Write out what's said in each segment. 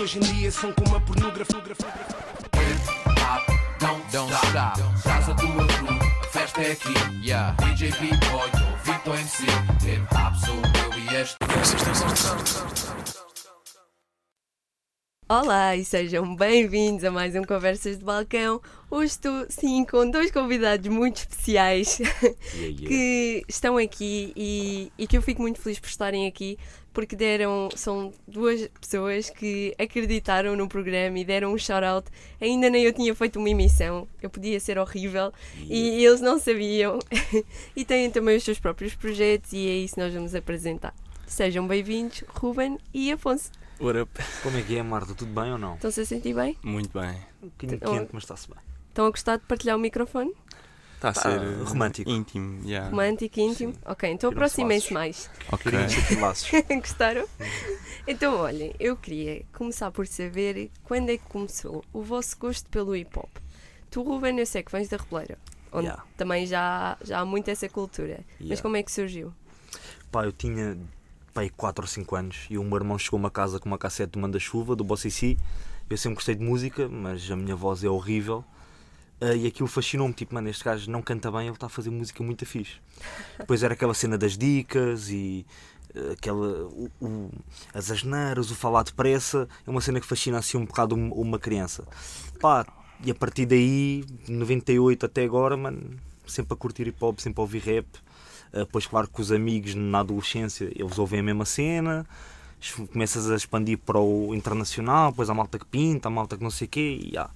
hoje em dia são como a pornografia. Don't stop, traz a tua crew, festa é aqui. Yeah. DJ B-Boy, Vitor MC, hip hop sou eu e este. Olá e sejam bem-vindos a mais um Conversas de Balcão. Hoje estou, sim, com dois convidados muito especiais Yeah, yeah. que estão aqui e, e que eu fico muito feliz por estarem aqui porque deram, são duas pessoas que acreditaram no programa e deram um shout-out. Ainda nem eu tinha feito uma emissão, eu podia ser horrível e eles não sabiam. e têm também os seus próprios projetos e é isso que nós vamos apresentar. Sejam bem-vindos, Ruben e Afonso. Up? Como é que é, Marta? Tudo bem ou não? Estão-se a sentir bem? Muito bem. Um bocadinho Então- quente, mas está-se bem. Estão a gostar de partilhar o microfone? Está a ser uh, romântico. íntimo. Yeah. Romântico, íntimo? Ok, então aproximem-se mais. Ok. Gostaram? Então, olhem, eu queria começar por saber quando é que começou o vosso gosto pelo hip hop. Tu, Ruben, eu sei que vens da Rebeleira, onde Yeah. também já, já há muito essa cultura. Mas Yeah. como é que surgiu? Pá, eu tinha pai 4 ou 5 anos e o meu irmão chegou a uma casa com uma cassete do Manda-Chuva, do Bossissi. Eu sempre gostei de música, mas a minha voz é horrível. Ah, e aquilo fascinou-me, tipo, mano, este gajo não canta bem, ele está a fazer música muito fixe. Depois era aquela cena das dicas e ah, aquela, o, o- as asneiras, o falar depressa, é uma cena que fascina assim um bocado uma, criança. Pá, e a partir daí, 98 até agora, mano, sempre a curtir hip hop, sempre a ouvir rap. Uh, Depois, claro que os amigos na adolescência eles ouvem a mesma cena, começas a expandir para o internacional, depois há malta que pinta, há malta que não sei o quê, e ah,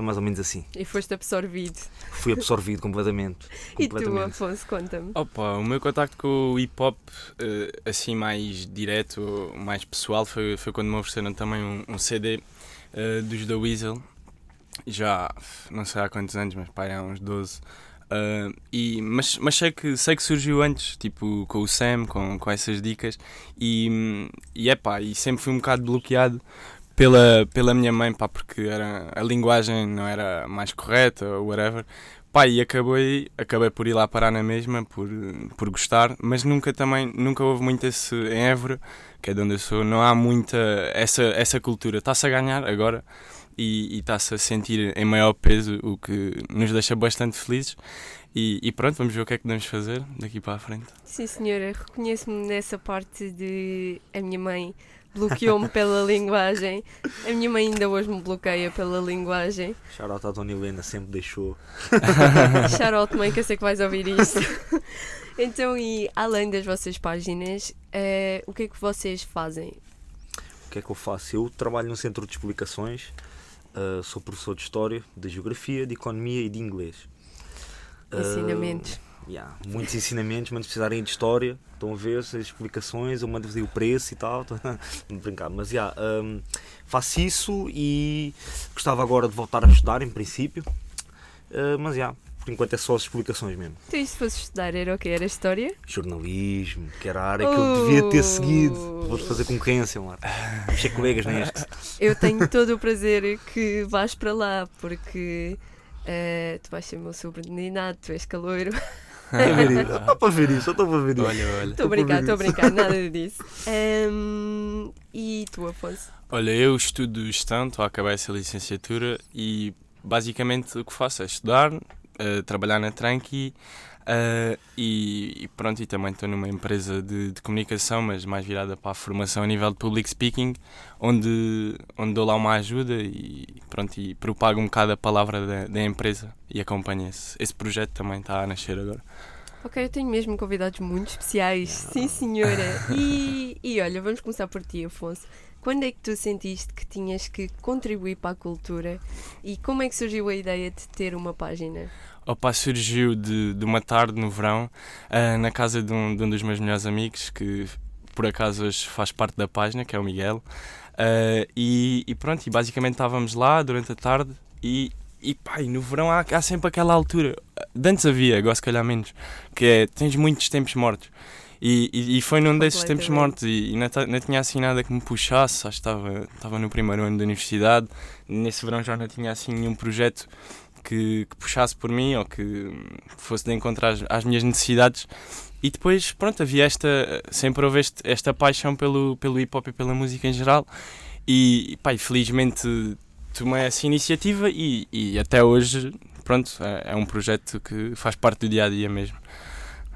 foi mais ou menos assim. E foste absorvido. Fui absorvido completamente. E tu, completamente. Afonso, conta-me. Opa, o meu contacto com o hip hop, eh, assim mais direto, mais pessoal, foi, foi quando me ofereceram também um, um CD eh, dos The Weasel. Já não sei há quantos anos, mas pá, há uns 12. Ah, e, mas mas sei, que, sei que surgiu antes, tipo com o Sam, com, com essas dicas, e, e é pá, e sempre fui um bocado bloqueado pela, pela minha mãe, pá, porque era, a linguagem não era mais correta ou whatever. Pá, e acabei, acabei por ir lá parar na mesma, por, por gostar, mas nunca também, nunca houve muito esse, em Évora, que é de onde eu sou, não há muita essa, essa cultura. Está-se a ganhar agora e, está-se a sentir em maior peso, o que nos deixa bastante felizes. E, e pronto, vamos ver o que é que podemos fazer daqui para a frente. Sim, senhora, reconheço-me nessa parte de a minha mãe bloqueou-me pela linguagem. A minha mãe ainda hoje me bloqueia pela linguagem. Shout à Dona Helena, sempre deixou. Shoutout, mãe, que eu sei que vais ouvir isto. então, e além das vossas páginas, eh, o que é que vocês fazem? O que é que eu faço? Eu trabalho num centro de explicações, ah, sou professor de História, de Geografia, de Economia e de Inglês. Ensinamentos. Yeah, muitos ensinamentos, mas precisarem de história, estão a ver as explicações, eu mando-vos aí o preço e tal, estou a brincar. Mas yeah, hum, faço isso e gostava agora de voltar a estudar, em princípio, Uh, mas yeah, por enquanto é só as explicações mesmo. Tu e se fosse estudar era o que? Era História? Jornalismo, que era a área que eu devia ter seguido. Oh. Vou fazer concorrência, Marta. Mexer colegas neste. Eu tenho todo o prazer que vás para lá, porque eh, tu vais ser meu subordinado, tu és caloiro. Estou a ver isso, estou para ver isso, estou para ver isso. Olha, olha. Estou a brincar, estou a brincar, nada disso. Ehm, e tu, Afonso? Olha, eu estudo gestão, estou a acabar essa licenciatura e basicamente o que faço é estudar, eh, trabalhar na Tranqui eh, e, e pronto, e também estou numa empresa de, de comunicação, mas mais virada para a formação a nível de public speaking, onde, onde dou lá uma ajuda e pronto, e propago um bocado a palavra da, da empresa e acompanho esse, esse projeto também está a nascer agora. Ok, eu tenho mesmo convidados muito especiais, sim senhora. E, e olha, vamos começar por ti, Afonso. Quando é que tu sentiste que tinhas que contribuir para a cultura e como é que surgiu a ideia de ter uma página? Opa, surgiu de, de uma tarde no verão, ah, na casa de um, de um dos meus melhores amigos, que por acaso hoje faz parte da página, que é o Miguel. Ah, e, e pronto, e basicamente estávamos lá durante a tarde e, e e no verão há, há sempre aquela altura. De antes havia, agora se calhar menos, que é, tens muitos tempos mortos. E, e, e foi num desses tempos mortos e, e não, não tinha assim nada que me puxasse, acho que estava, estava no primeiro ano da universidade, nesse verão já não tinha assim nenhum projeto que, que puxasse por mim ou que fosse de encontrar às, minhas necessidades. E depois, pronto, havia esta, sempre houve este, esta paixão pelo, pelo hip hop e pela música em geral. E, pá, felizmente tomei essa iniciativa e, e até hoje, pronto, é, é um projeto que faz parte do dia a dia mesmo.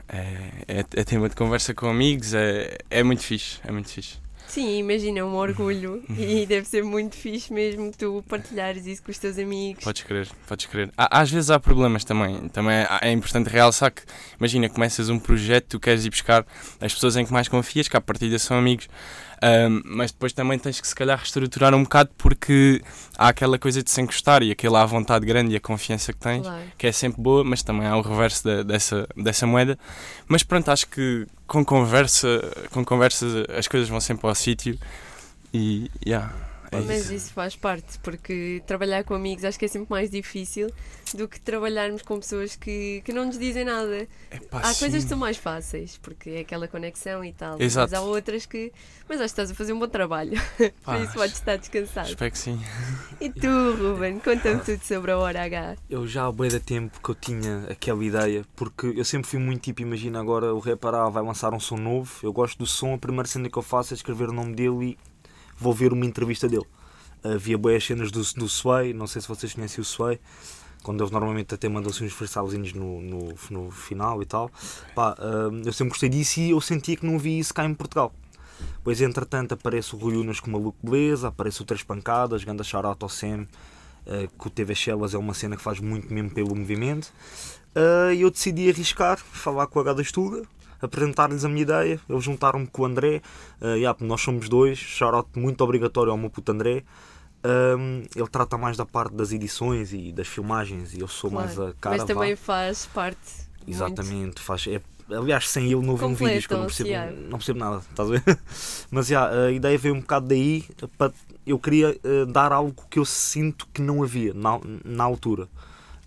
É, é, é tema de conversa com amigos, é, é muito fixe, é muito fixe. Sim, imagina, é um orgulho e deve ser muito fixe mesmo tu partilhares isso com os teus amigos. Podes crer, podes crer. Há- Às vezes há problemas também. Também é- importante realçar que, imagina, começas um projeto, tu queres ir buscar as pessoas em que mais confias, que à partida são amigos, ahm, mas depois também tens que se calhar reestruturar um bocado porque há aquela coisa de se encostar e aquela à vontade grande e a confiança que tens Claro. que é sempre boa, mas também há o reverso da- dessa, dessa moeda. Mas pronto, acho que com conversa, com conversa as coisas vão sempre ao sítio e yeah, é Mas isso. isso faz parte, porque trabalhar com amigos acho que é sempre mais difícil do que trabalharmos com pessoas que, que não nos dizem nada. Epá, há coisas que sim. são mais fáceis, porque é aquela conexão e tal. Exato. Mas há outras que. Mas acho que estás a fazer um bom trabalho. Pá, Por isso podes estar descansado. Espero que sim. E tu, Ruben, conta-me tudo sobre a hora H. Eu já há bué de tempo que eu tinha aquela ideia, porque eu sempre fui muito tipo, imagina agora o A vai lançar um som novo, eu gosto do som, a primeira cena que eu faço é escrever o nome dele e vou ver uma entrevista dele. Havia boas cenas do, do Sway, não sei se vocês conhecem o Sway, quando eles normalmente até mandam assim uns freestylezinhos no, no, no final e tal. Pá, hum, eu sempre gostei disso e eu sentia que não havia isso cá em Portugal. Pois entretanto aparece o Rui Unas com look beleza, aparece o Três Pancadas, ganda shout ao Sam, eh, que o TV Shellas é uma cena que faz muito mesmo pelo movimento. Eh, E eu decidi arriscar, falar com o H da Estuga, apresentar-lhes a minha ideia. Eles juntaram-me com o André. Uh, yeah, nós somos dois. Shout muito obrigatório ao meu puto André. Um, ele trata mais da parte das edições e das filmagens e eu sou mais Claro. a cara. Mas vá. também faz parte. muito. Exatamente, faz, é, aliás, sem ele não houve um vídeos que eu não percebo, Completam-se, não percebo nada, estás a ver? Mas já, a ideia veio um bocado daí, para, eu queria eh, dar algo que eu sinto que não havia na, na altura.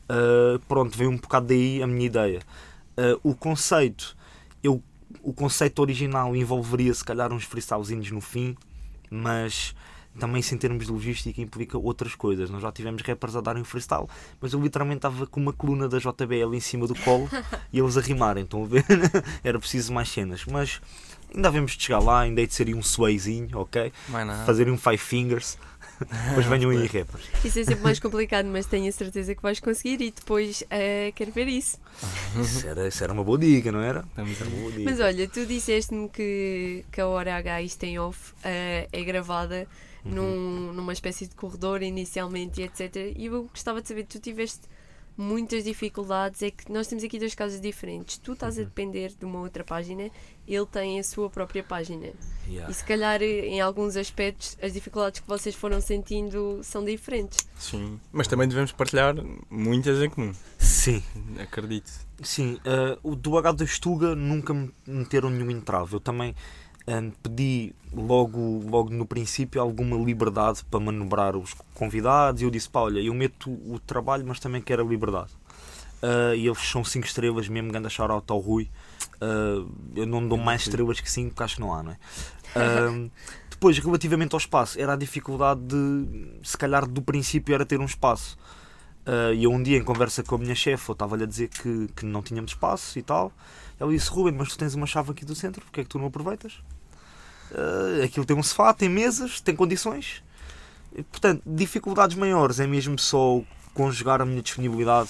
Uh, pronto, veio um bocado daí a minha ideia. Uh, o conceito, eu, o conceito original envolveria se calhar uns freestylezinhos no fim, mas também isso em termos de logística implica outras coisas. Nós já tivemos rappers a darem freestyle, mas eu literalmente estava com uma coluna da JBL em cima do colo e eles a rimarem, estão a ver? Era preciso mais cenas, mas ainda havemos de chegar lá, ainda hei de ser um swayzinho, ok? Fazer um five fingers, depois venham aí rappers. Isso é sempre mais complicado, mas tenho a certeza que vais conseguir e depois eh, quero ver isso. Isso era, isso era uma boa dica, não era? Era uma boa dica. Mas olha, tu disseste-me que, que a hora H isto em off eh, é gravada Uhum. num- numa espécie de corredor inicialmente e etc. E eu gostava de saber, tu tiveste muitas dificuldades, é que nós temos aqui dois casos diferentes. Tu estás a Uhum. depender de uma outra página, ele tem a sua própria página. Yeah. E se calhar em alguns aspectos as dificuldades que vocês foram sentindo são diferentes. Sim. Mas também devemos partilhar muitas em comum. Sim, Acredito. Sim, eh, o do H da Estuga nunca me meteram nenhum entrave. Eu também eh, pedi logo, logo no princípio alguma liberdade para manobrar os convidados e eu disse, pá, olha, eu meto o trabalho, mas também quero a liberdade. Eh, e eles são 5 estrelas mesmo, ganda shout ao Rui. Eh, eu não dou mais estrelas que 5, porque acho que não há, não é? Eh, depois, relativamente ao espaço, era a dificuldade de, se calhar do princípio era ter um espaço. Uh, e eu um dia em conversa com a minha chefe, eu estava-lhe a dizer que, que não tínhamos espaço e tal. Ela disse, Ruben, mas tu tens uma chave aqui do centro, porque é que tu não aproveitas? Uh, aquilo tem um sofá, tem mesas, tem condições. E, portanto, dificuldades maiores é mesmo só conjugar a minha disponibilidade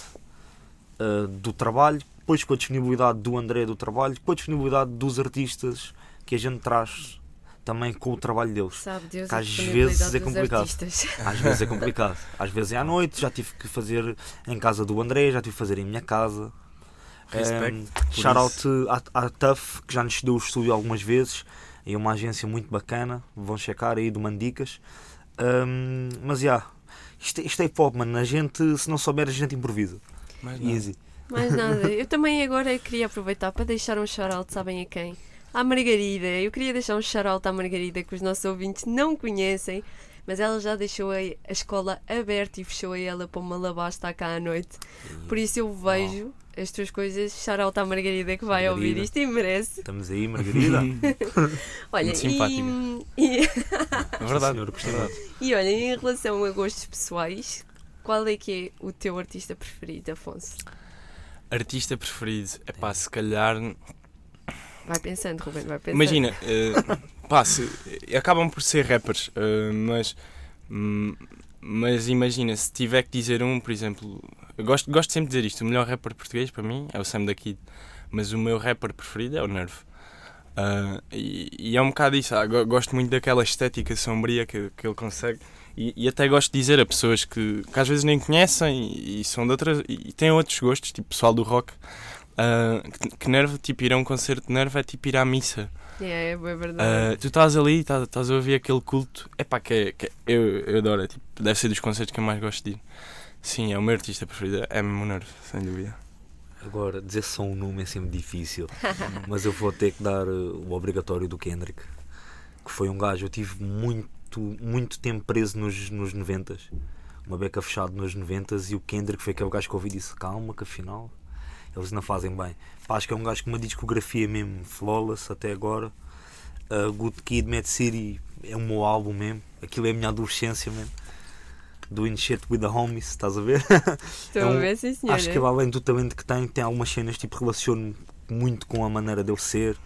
uh, do trabalho, depois com a disponibilidade do André do trabalho, com a disponibilidade dos artistas que a gente traz também com o trabalho deles. Sabe Deus Que às vezes é complicado. artistas. Às vezes é complicado. Às vezes é à noite, já tive que fazer em casa do André, já tive que fazer em minha casa. Respect Um, por shout out à, à TUF, que já nos deu o estúdio algumas vezes. É uma agência muito bacana. Vão checar aí do Mandicas. Um, mas já, isto, é- isto é hip hop, mano. A gente, se não souber, a gente improvisa. Mais nada. Easy. Mais nada. Eu também agora queria aproveitar para deixar um shout-out, sabem a quem? À Margarida. Eu queria deixar um shout-out à Margarida que os nossos ouvintes não conhecem, mas ela já deixou a, escola aberta e fechou a ela para uma labasta cá à noite. Por isso eu vejo as tuas coisas. Shout-out à Margarida que vai Margarida. ouvir isto e merece. Estamos aí, Margarida. Olha, Muito simpática. e, e, É verdade. Senhor, gostei muito. e olha, em relação a gostos pessoais, qual é que é o teu artista preferido, Afonso? Artista preferido? É pá, se calhar. Vai pensando, Ruben, vai pensando. Imagina, eh, pá, se, acabam por ser rappers, uh, mas, hum, mas imagina, se tiver que dizer um, por exemplo, eu gosto, gosto sempre de dizer isto: o melhor rapper português para mim é o Sam da Kid, mas o meu rapper preferido é o Nerve. Uh, e, e, é um bocado isso, ah, gosto muito daquela estética sombria que, que ele consegue. E, e, até gosto de dizer a pessoas que, que às vezes nem conhecem e, e são de outras e têm outros gostos, tipo pessoal do rock, uh, que, que nervo, tipo ir a um concerto de nervo é tipo ir à missa. É, é verdade. Uh, tu estás ali, estás, estás a ouvir aquele culto, é pá, que, é, que é, eu, eu adoro, é, tipo, deve ser dos concertos que eu mais gosto de ir. Sim, é o meu artista preferido, é Nervo, sem dúvida. Agora, dizer só um nome é sempre difícil, mas eu vou ter que dar uh, o obrigatório do Kendrick, que foi um gajo, eu tive muito, muito tempo preso nos, nos 90 uma beca fechada nos 90 e o Kendrick foi aquele gajo que ouvi e disse: Calma, que afinal eles não fazem bem. Pá, acho que é um gajo com uma discografia mesmo flawless até agora. Uh, Good Kid, Mad City é o meu álbum mesmo, aquilo é a minha adolescência mesmo do Shit with the Homies, estás a ver? Estou é um, a ver, sim, senhor. Acho que além do talento que tem, tem algumas cenas tipo relaciono muito com a maneira dele ser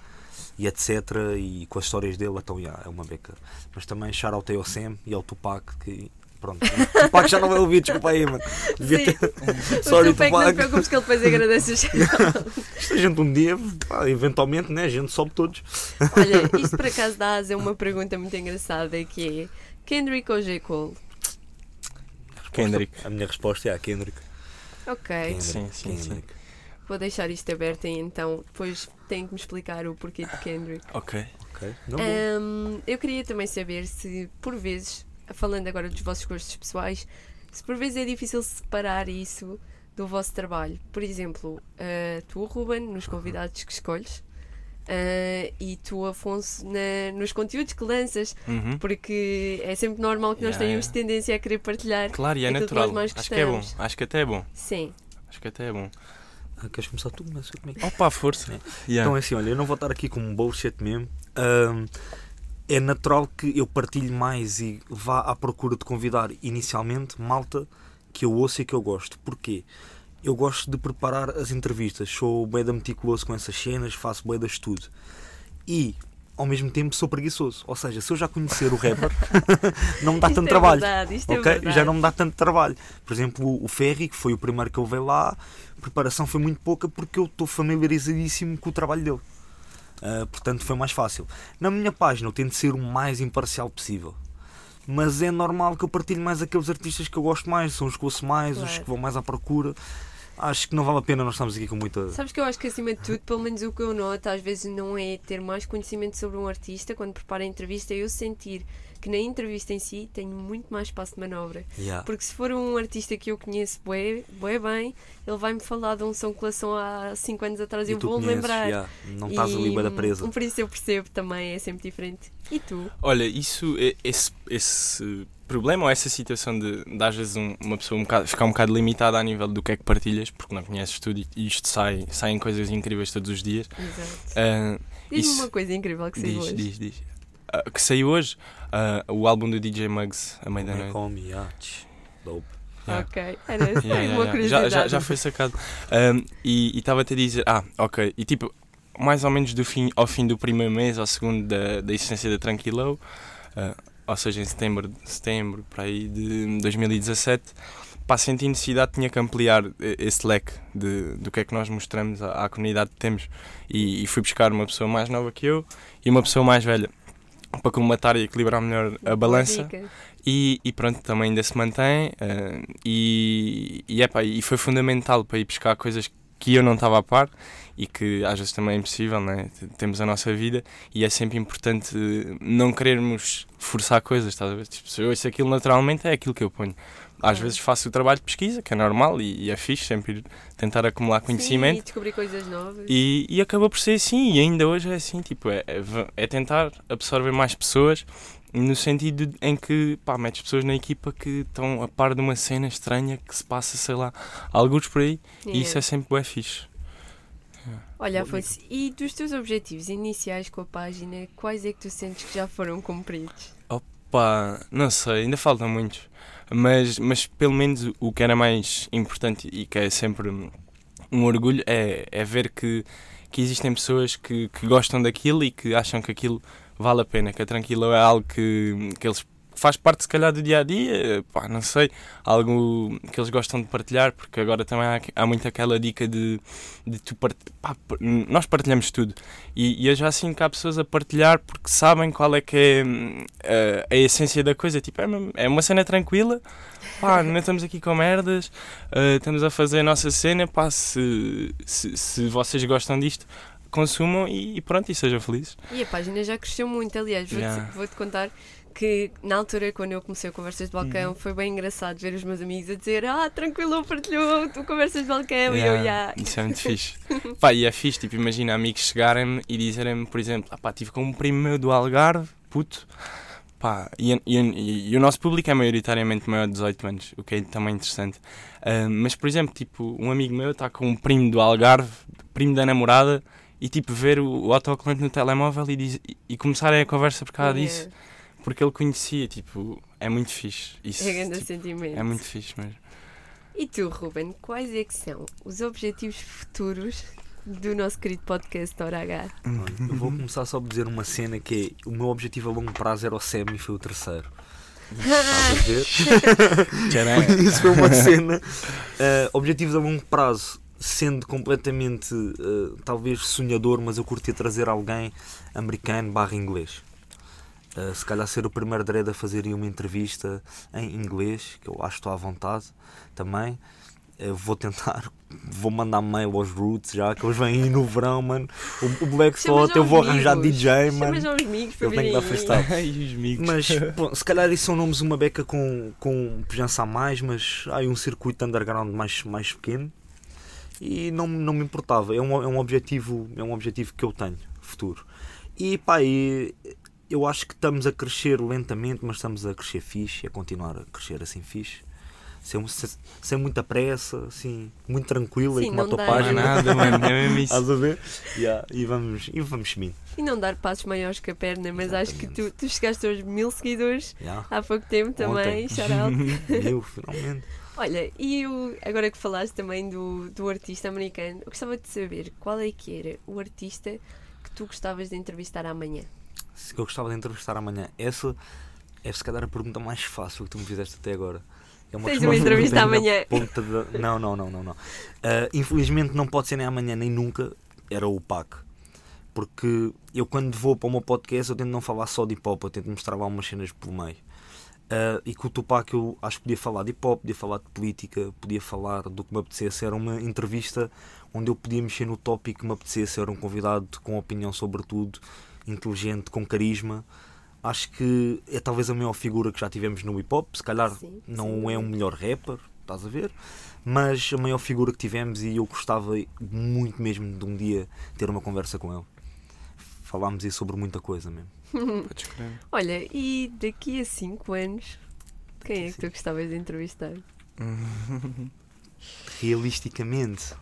e etc. E com as histórias dele, então yeah, é uma beca. Mas também shout out ao Sam e ao Tupac que. Pronto, o Tupac já não vai ouvir, desculpa aí, mano. Devia ter... Sorry, o Tupac. Não te preocupes que ele depois agradece Isto a gente um dia, pá, eventualmente, né, a gente sobe todos. Olha, isto por acaso dá a uma pergunta muito engraçada que é Kendrick ou J. Cole? Kendrick. A minha resposta é a Kendrick. Ok. Kendrick. Sim, sim, Kendrick. sim. Vou deixar isto aberto e então depois tenho que me explicar o porquê de Kendrick. Ok. okay. Um, eu queria também saber se, por vezes, falando agora dos vossos gostos pessoais, se por vezes é difícil separar isso do vosso trabalho. Por exemplo, uh, tu, Ruben, nos convidados que escolhes, Uh, e tu, Afonso, na, nos conteúdos que lanças, uhum. porque é sempre normal que nós yeah, tenhamos yeah. tendência a querer partilhar. Claro, e é natural. Acho que é bom. Acho que até é bom. Sim. Acho que até é bom. Ah, queres começar tu? Mas comigo. Opa, força. É. Yeah. Então é assim, olha, eu não vou estar aqui com um bullshit mesmo. Um, é natural que eu partilhe mais e vá à procura de convidar inicialmente malta que eu ouço e que eu gosto. Porquê? Eu gosto de preparar as entrevistas, sou bem da meticuloso com essas cenas, faço bem de estudo. E ao mesmo tempo sou preguiçoso. Ou seja, se eu já conhecer o rapper, não me dá tanto é trabalho. Verdade, é okay? já não me dá tanto trabalho. Por exemplo, o Ferry, que foi o primeiro que eu veio lá, a preparação foi muito pouca porque eu estou familiarizadíssimo com o trabalho dele. Uh, portanto, foi mais fácil. Na minha página, eu tento ser o mais imparcial possível. Mas é normal que eu partilhe mais aqueles artistas que eu gosto mais, são os que ouço mais, claro. os que vão mais à procura acho que não vale a pena nós estamos aqui com muita. Sabes que eu acho que acima de tudo, pelo menos o que eu noto, às vezes não é ter mais conhecimento sobre um artista quando preparo a entrevista, é eu sentir que na entrevista em si tenho muito mais espaço de manobra. Yeah. Porque se for um artista que eu conheço bué, bué bem, ele vai-me falar de um som que lançou há 5 anos atrás e eu vou lembrar. Yeah. Não estás ali bem da presa. Por isso eu percebo também, é sempre diferente. E tu? Olha, isso, esse, esse problema ou essa situação de, de às vezes um, uma pessoa um bocado, ficar um bocado limitada a nível do que é que partilhas, porque não conheces tudo e isto sai, saem coisas incríveis todos os dias. Exato. Uh, Diz-me uma coisa incrível que saiu diz, hoje. Diz, diz. Uh, que saiu hoje, uh, o álbum do DJ Muggs, a meia da noite. Dope. Yeah. Ok, era yeah, yeah, uma curiosidade. Já, já, já foi sacado. Um, e estava-te a dizer, ah, ok, e tipo, mais ou menos do fim, ao fim do primeiro mês, ao segundo da, da existência da Tranquilo, uh, ou seja, em setembro, setembro para aí de 2017, para sentir necessidade tinha que ampliar esse leque de, do que é que nós mostramos à, à comunidade que temos. E, e, fui buscar uma pessoa mais nova que eu e uma pessoa mais velha para colmatar e equilibrar melhor a balança. e, e, pronto, também ainda se mantém uh, e, e, epa, e foi fundamental para ir buscar coisas que eu não estava a par e que às vezes também é impossível, né? temos a nossa vida e é sempre importante não querermos forçar coisas, estás a ver? Tipo, se eu ouço aquilo naturalmente, é aquilo que eu ponho. Às vezes faço o trabalho de pesquisa, que é normal e, e é fixe, sempre tentar acumular conhecimento. Sim, e descobrir coisas novas. E, e acabou por ser assim, e ainda hoje é assim, tipo, é, é, é tentar absorver mais pessoas no sentido em que pá, metes pessoas na equipa que estão a par de uma cena estranha que se passa, sei lá, alguns por aí, yeah. e isso é sempre bem fixe. Olha, Afonso, e dos teus objetivos iniciais com a página, quais é que tu sentes que já foram cumpridos? Opa, não sei, ainda faltam muitos. Mas, mas pelo menos o que era mais importante e que é sempre um orgulho é, é ver que, que existem pessoas que, que gostam daquilo e que acham que aquilo vale a pena, que a Tranquilo é algo que, que eles faz parte se calhar do dia a dia, pá, não sei, algo que eles gostam de partilhar, porque agora também há, há muito aquela dica de, de tu part... pá, nós partilhamos tudo. E, e eu já sinto que há pessoas a partilhar porque sabem qual é que é a, a essência da coisa, tipo, é uma, é uma cena tranquila, pá, não estamos aqui com merdas, uh, estamos a fazer a nossa cena, pá, se, se, se vocês gostam disto, consumam e, e, pronto, e sejam felizes. E a página já cresceu muito, aliás, vou-te yeah. vou contar que na altura, quando eu comecei a Conversas de Balcão, uhum. foi bem engraçado ver os meus amigos a dizer Ah, tranquilo, partilhou tu Conversas de Balcão yeah, e eu, já. Yeah. Isso é muito fixe. pá, e é fixe, tipo, imagina amigos chegarem-me e dizerem-me, por exemplo, ah, pá, tive com um primo meu do Algarve, puto, pá, e, e, e, e, o nosso público é maioritariamente maior de 18 anos, o que é também interessante. Uh, mas, por exemplo, tipo, um amigo meu está com um primo do Algarve, primo da namorada, e tipo, ver o, o autocolante no telemóvel e, diz, e, começarem a conversa por causa yeah. disso porque ele conhecia, tipo, é muito fixe. Isso, é grande tipo, sentimento. É muito fixe mesmo. E tu, Ruben, quais é que são os objetivos futuros do nosso querido podcast Hora H? Eu vou começar só a dizer uma cena que é o meu objetivo a longo prazo era o SEM e foi o terceiro. Estás a ver? Isso foi uma cena. Uh, objetivos a longo prazo, sendo completamente, uh, talvez sonhador, mas eu curtia trazer alguém americano barra inglês. Uh, se calhar ser o primeiro dread a fazer uma entrevista em inglês, que eu acho que estou à vontade também. Uh, vou tentar, vou mandar mail aos Roots já, que eles vêm aí no verão, mano. O, o Black Thought, eu vou arranjar DJ, mano. Eu tenho que dar freestyle. mas, bom, se calhar isso são nomes uma beca com, com pujança a mais, mas há aí um circuito underground mais, mais pequeno. E não, não me importava, é um, é um objetivo é um objetivo que eu tenho, futuro. E pá, e eu acho que estamos a crescer lentamente, mas estamos a crescer fixe, a continuar a crescer assim fixe. Sem, sem muita pressa, assim, muito tranquila Sim, e com uma tua página. Nada, mano, é mesmo isso. Estás a ver? Yeah, e vamos, e vamos subindo. E não dar passos maiores que a perna, mas Exatamente. acho que tu, tu chegaste aos mil seguidores yeah. há pouco tempo também, shout out. mil, finalmente. Olha, e o, agora que falaste também do, do artista americano, eu gostava de saber qual é que era o artista que tu gostavas de entrevistar amanhã que eu gostava de entrevistar amanhã. Essa é se calhar a pergunta mais fácil que tu me fizeste até agora. É uma Tens uma entrevista amanhã. De... Não, não, não, não. não. Uh, infelizmente não pode ser nem amanhã nem nunca. Era o PAC. Porque eu quando vou para o meu podcast eu tento não falar só de hip hop, eu tento mostrar lá umas cenas pelo meio. Uh, e com o Tupac eu acho que podia falar de hip hop, podia falar de política, podia falar do que me apetecesse. Era uma entrevista onde eu podia mexer no tópico que me apetecesse. Era um convidado com opinião sobre tudo inteligente, com carisma. Acho que é talvez a maior figura que já tivemos no hip hop. Se calhar sim, não sim. é o melhor rapper, estás a ver? Mas a maior figura que tivemos e eu gostava muito mesmo de um dia ter uma conversa com ele. Falámos aí sobre muita coisa mesmo. Olha, e daqui a 5 anos, quem é que tu gostavas de entrevistar? Realisticamente.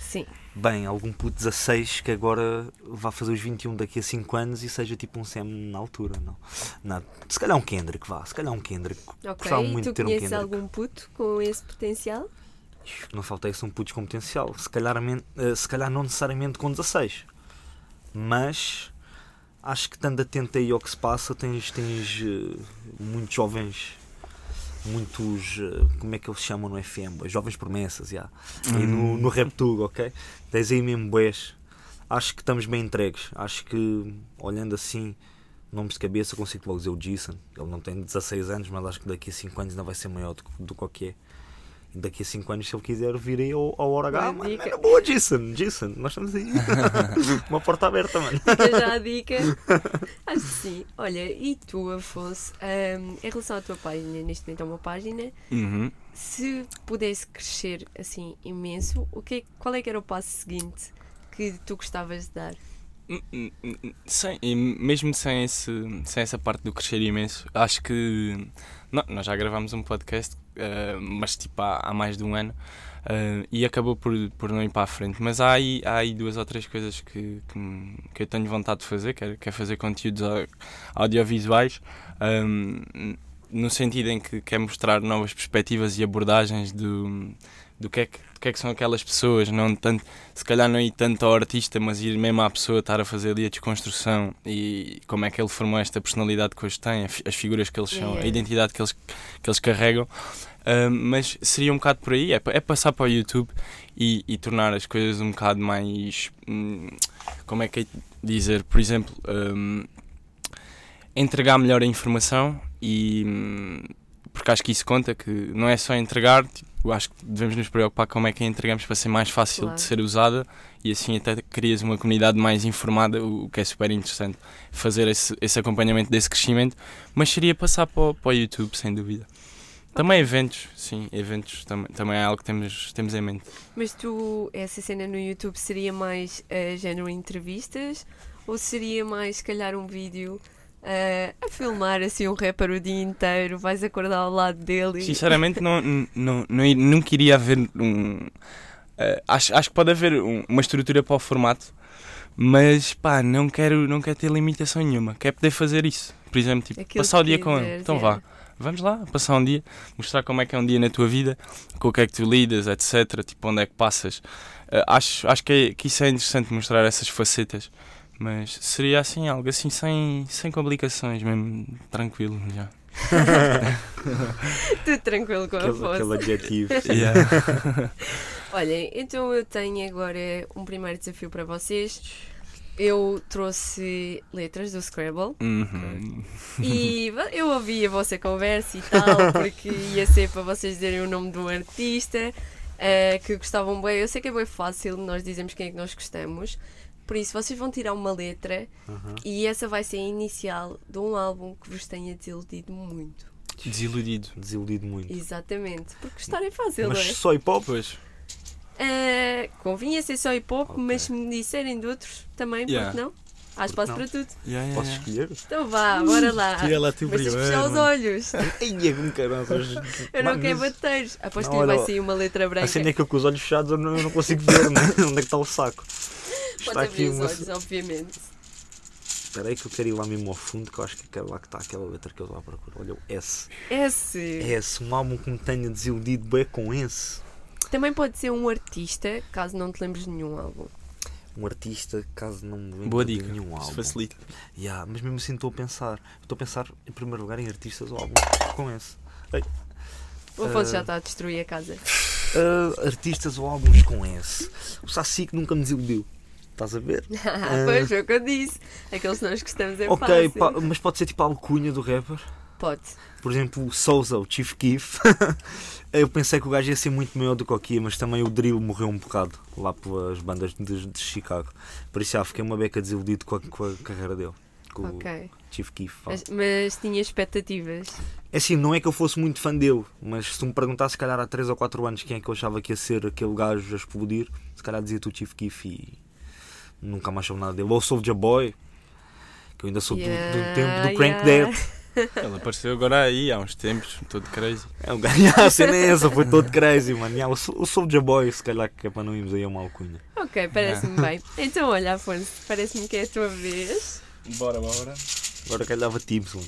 Sim. Bem, algum puto 16 que agora vá fazer os 21 daqui a 5 anos e seja tipo um Sam na altura, não? Nada. Se calhar um Kendrick, vá, se calhar um Kendrick. Ok, Gostava muito tu ter um Kendrick. algum puto com esse potencial? Não faltei são putos com potencial. Se calhar, eh, se calhar não necessariamente com 16. Mas acho que estando atento aí ao que se passa, tens, tens uh, muitos jovens muitos, eh, como é que eles chamam no FM? Jovens promessas, já. Yeah. E no, no RepTug, ok? Tens aí mesmo boés. Acho que estamos bem entregues. Acho que, olhando assim, nomes de cabeça, consigo logo dizer o Jason. Ele não tem 16 anos, mas acho que daqui a 5 anos ainda vai ser maior do, do que é daqui a 5 anos, se ele quiser vir aí ao, ao Hora H, mano, é boa, Jason, Jason, nós estamos aí. uma porta aberta, mano. Fica já a dica. Acho que sim. Olha, e tu, Afonso, um, em relação à tua página, neste momento é uma página, uhum. se pudesse crescer assim imenso, o que, é, qual é que era o passo seguinte que tu gostavas de dar? Hum, hum, hum, sem, mesmo sem, esse, sem essa parte do crescer imenso, acho que não, nós já gravámos um podcast, uh, mas tipo há, há, mais de um ano, uh, e acabou por, por não ir para a frente. Mas há aí, há aí duas ou três coisas que, que, que eu tenho vontade de fazer, que é, que é fazer conteúdos audiovisuais. Um, no sentido em que quer mostrar novas perspectivas e abordagens do, do que, é que, do que é que são aquelas pessoas, não tanto, se calhar não ir tanto ao artista, mas ir mesmo à pessoa, estar a fazer ali a desconstrução e como é que ele formou esta personalidade que hoje tem, as figuras que eles são, a identidade que eles, que eles carregam. Ah, mas seria um bocado por aí, é, é passar para o YouTube e, e tornar as coisas um bocado mais. hum, como é que é dizer? Por exemplo, hum, entregar melhor a informação e. hum, porque acho que isso conta, que não é só entregar, tipo, acho que devemos nos preocupar com como é que a entregamos para ser mais fácil Claro. de ser usada e assim até crias uma comunidade mais informada, o que é super interessante fazer esse, esse acompanhamento desse crescimento, mas seria passar para o, para o YouTube, sem dúvida. Também eventos, sim, eventos também, também é algo que temos, temos em mente. Mas tu, essa cena no YouTube seria mais uh, género entrevistas ou seria mais, se calhar, um vídeo uh, a filmar assim um rapper o dia inteiro, vais acordar ao lado dele. Sinceramente, não, não, não, nunca iria haver um. eh, acho, acho que pode haver um- uma estrutura para o formato, mas pá, não quero, não quero ter limitação nenhuma. Quero poder fazer isso. Por exemplo, tipo, Aquilo passar o dia com ele. Então yeah. vá, vamos lá, passar um dia, mostrar como é que é um dia na tua vida, com o que é que tu lidas, etc. Tipo, onde é que passas. Eh, acho acho que, é- que isso é interessante mostrar essas facetas. Mas seria assim, algo assim sem, sem complicações, mesmo tranquilo. Já. Tudo tranquilo com a Aquele, voz. aquele adjetivo. Yeah. Olhem, então eu tenho agora um primeiro desafio para vocês. Eu trouxe letras do Scrabble Uhum. e eu ouvi a vossa conversa e tal, porque ia ser para vocês dizerem o nome de um artista eh, que gostavam bem. Eu sei que é bem fácil, nós dizemos quem é que nós gostamos. Por isso, vocês vão tirar uma letra Uhum. e essa vai ser a inicial de um álbum que vos tenha desiludido muito. Desiludido. Desiludido muito. Exatamente, porque gostar é fácil, Mas não é? só hip hop? Pois. Eh, convinha ser só hip hop, Ok. mas se me disserem de outros também, Yeah. porque não? Há espaço para tudo. Yeah, yeah, Posso escolher? Então vá, bora lá. Tira lá tu primeiro, fechar os olhos. Ai, é como caramba. Eu não quero bateiros. Aposto Não, que lhe vai sair uma letra branca. A cena é que eu com os olhos fechados eu não, eu não consigo ver né? onde é que está o saco. Pode Está abrir aqui os uma. olhos, obviamente. Espera aí que eu quero ir lá mesmo ao fundo, que eu acho que quero lá que está aquela letra que eu estou à procura. Olha o S. Esse. S, um álbum que me tenha desiludido bem com esse. Também pode ser um artista, caso não te lembres de nenhum álbum. Um artista, caso não me lembre Boa de nenhum Isso álbum. facilita. Yeah, mas mesmo assim estou a pensar. Estou a pensar em primeiro lugar em artistas ou álbuns com esse. O Afonso Ah. já está a destruir a casa. Ah, artistas ou álbuns com esse. O que nunca me desiludiu. Estás a ver? pois foi o que eu disse. Aqueles que nós gostamos é ok, fácil. pa- mas pode ser tipo a alcunha do rapper. Pode. Por exemplo, o Souza, o Chief Keef. Eu pensei que o gajo ia ser muito maior do que o que ia, mas também o drill morreu um bocado lá pelas bandas de, de Chicago. Por isso já fiquei uma beca desiludido com a, com a carreira dele. Com Ok. o Chief Keef. Mas, mas tinha expectativas. É assim, não é que eu fosse muito fã dele, mas se tu me perguntasse, se calhar há 3 ou 4 anos, quem é que eu achava que ia ser aquele gajo a explodir, se calhar dizia-te o Chief Keef e nunca mais soube nada dele. Ou o Soulja Boy, que eu ainda sou do- do, Yeah, tempo do Crank yeah. Dead. Ele apareceu agora aí há uns tempos, todo crazy. É um gajo, a cena é essa, foi todo crazy, mano. Yeah, o, Sou- o Soulja Boy, se calhar que é para não irmos aí a uma alcunha. Ok, parece-me bem. Então, olha, Afonso, parece-me que é a tua vez. Bora, bora. Agora calhava Tibbs, mano.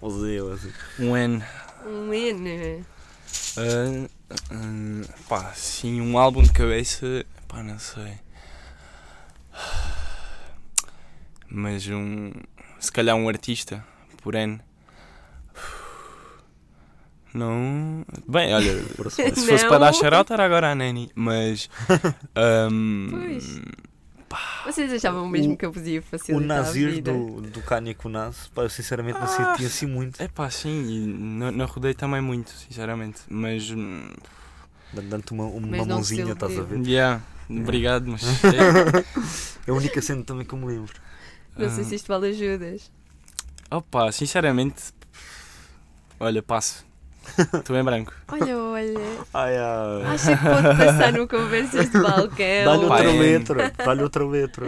Ou Zé, ou assim. Um N. Um N. Ah, ah, pá, sim, um álbum de cabeça. Pá, não sei. Mas um. Se calhar um artista, por N. Não. Bem, olha, se fosse para dar shout era agora a Nani, mas. ahm, Pois. Vocês achavam mesmo que eu podia O facilitar a Nazir vida? do, do Kanye Kunas, pá, eu sinceramente não Ah. senti assim muito. É pá, sim, e não, não rodei também muito, sinceramente. Mas. hum, Dando-te uma, uma Mas mãozinha, estás a ver? Yeah, obrigado, mas. é, É a única cena também que eu me lembro. Não sei ah, se isto vale ajudas. Opa, sinceramente. Olha, passo. Estou em branco. Olha, olha. Ai, ai. Acha que pode passar no Conversas de Balcão? Dá-lhe outra é- letra, dá-lhe outra letra.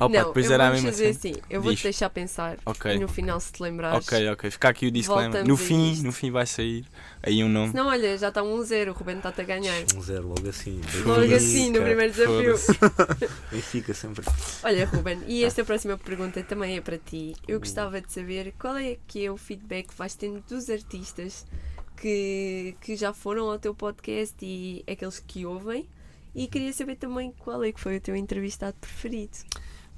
Opa, não, depois eu era a vamos mesma fazer assim. assim. Eu vou-te Diz. deixar pensar. Ok. E no final, se te lembrares. Ok, ok. Fica aqui o disclaimer. No fim, isto. no fim vai sair aí um nome. Senão, olha, já está um 1-0. O Ruben está-te a ganhar. Um zero, logo assim. Logo assim, no primeiro desafio. Foda-se. Benfica sempre. Olha, Ruben, e esta próxima pergunta também é para ti. Eu gostava de saber qual é que é o feedback que vais tendo dos artistas que, que já foram ao teu podcast e aqueles que ouvem. E queria saber também qual é que foi o teu entrevistado preferido.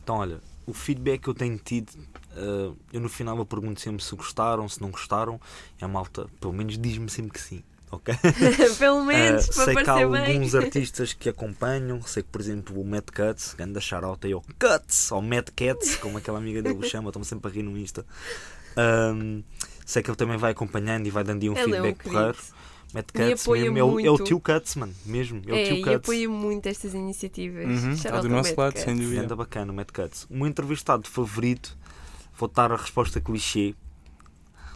Então, olha, o feedback que eu tenho tido, uh, eu no final eu pergunto sempre se gostaram, se não gostaram, e a malta, pelo menos, diz-me sempre que sim. Ok? Pelo menos, uh, sei que há bem. alguns artistas que acompanham, sei que, por exemplo, o Matt Cuts, grande shout aí ao Cuts, ou Matt Cats, como aquela amiga dele o chama, estão sempre a rir no Insta. Um, sei que ele também vai acompanhando e vai dando aí um Ele é um feedback porreiro. Matt Cuts apoia mesmo, é o, é o muito. tio Cuts, mano, mesmo, é o É, tio e Cuts. apoio muito estas iniciativas. Uhum, está do nosso lado, Cats. sem dúvida. Anda bacana o Matt Cuts. O meu entrevistado favorito, vou dar a resposta clichê.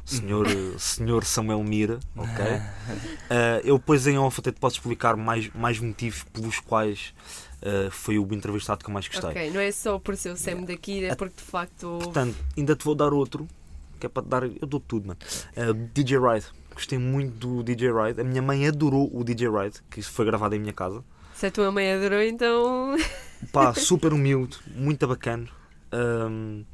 Senhor, eh, senhor Samuel Mira, ok? Eh, eu depois em off até te posso explicar mais, mais motivos pelos quais eh, foi o entrevistado que eu mais gostei. Ok, não é só por ser o Sam daqui, é porque de facto Portanto, ainda te vou dar outro, que é para te dar. Eu dou tudo, mano. Eh, DJ Ride. Gostei muito do DJ Ride. A minha mãe adorou o DJ Ride, que isso foi gravado em minha casa. se a tua mãe adorou, então. Pá, super humilde, muito bacana. Um,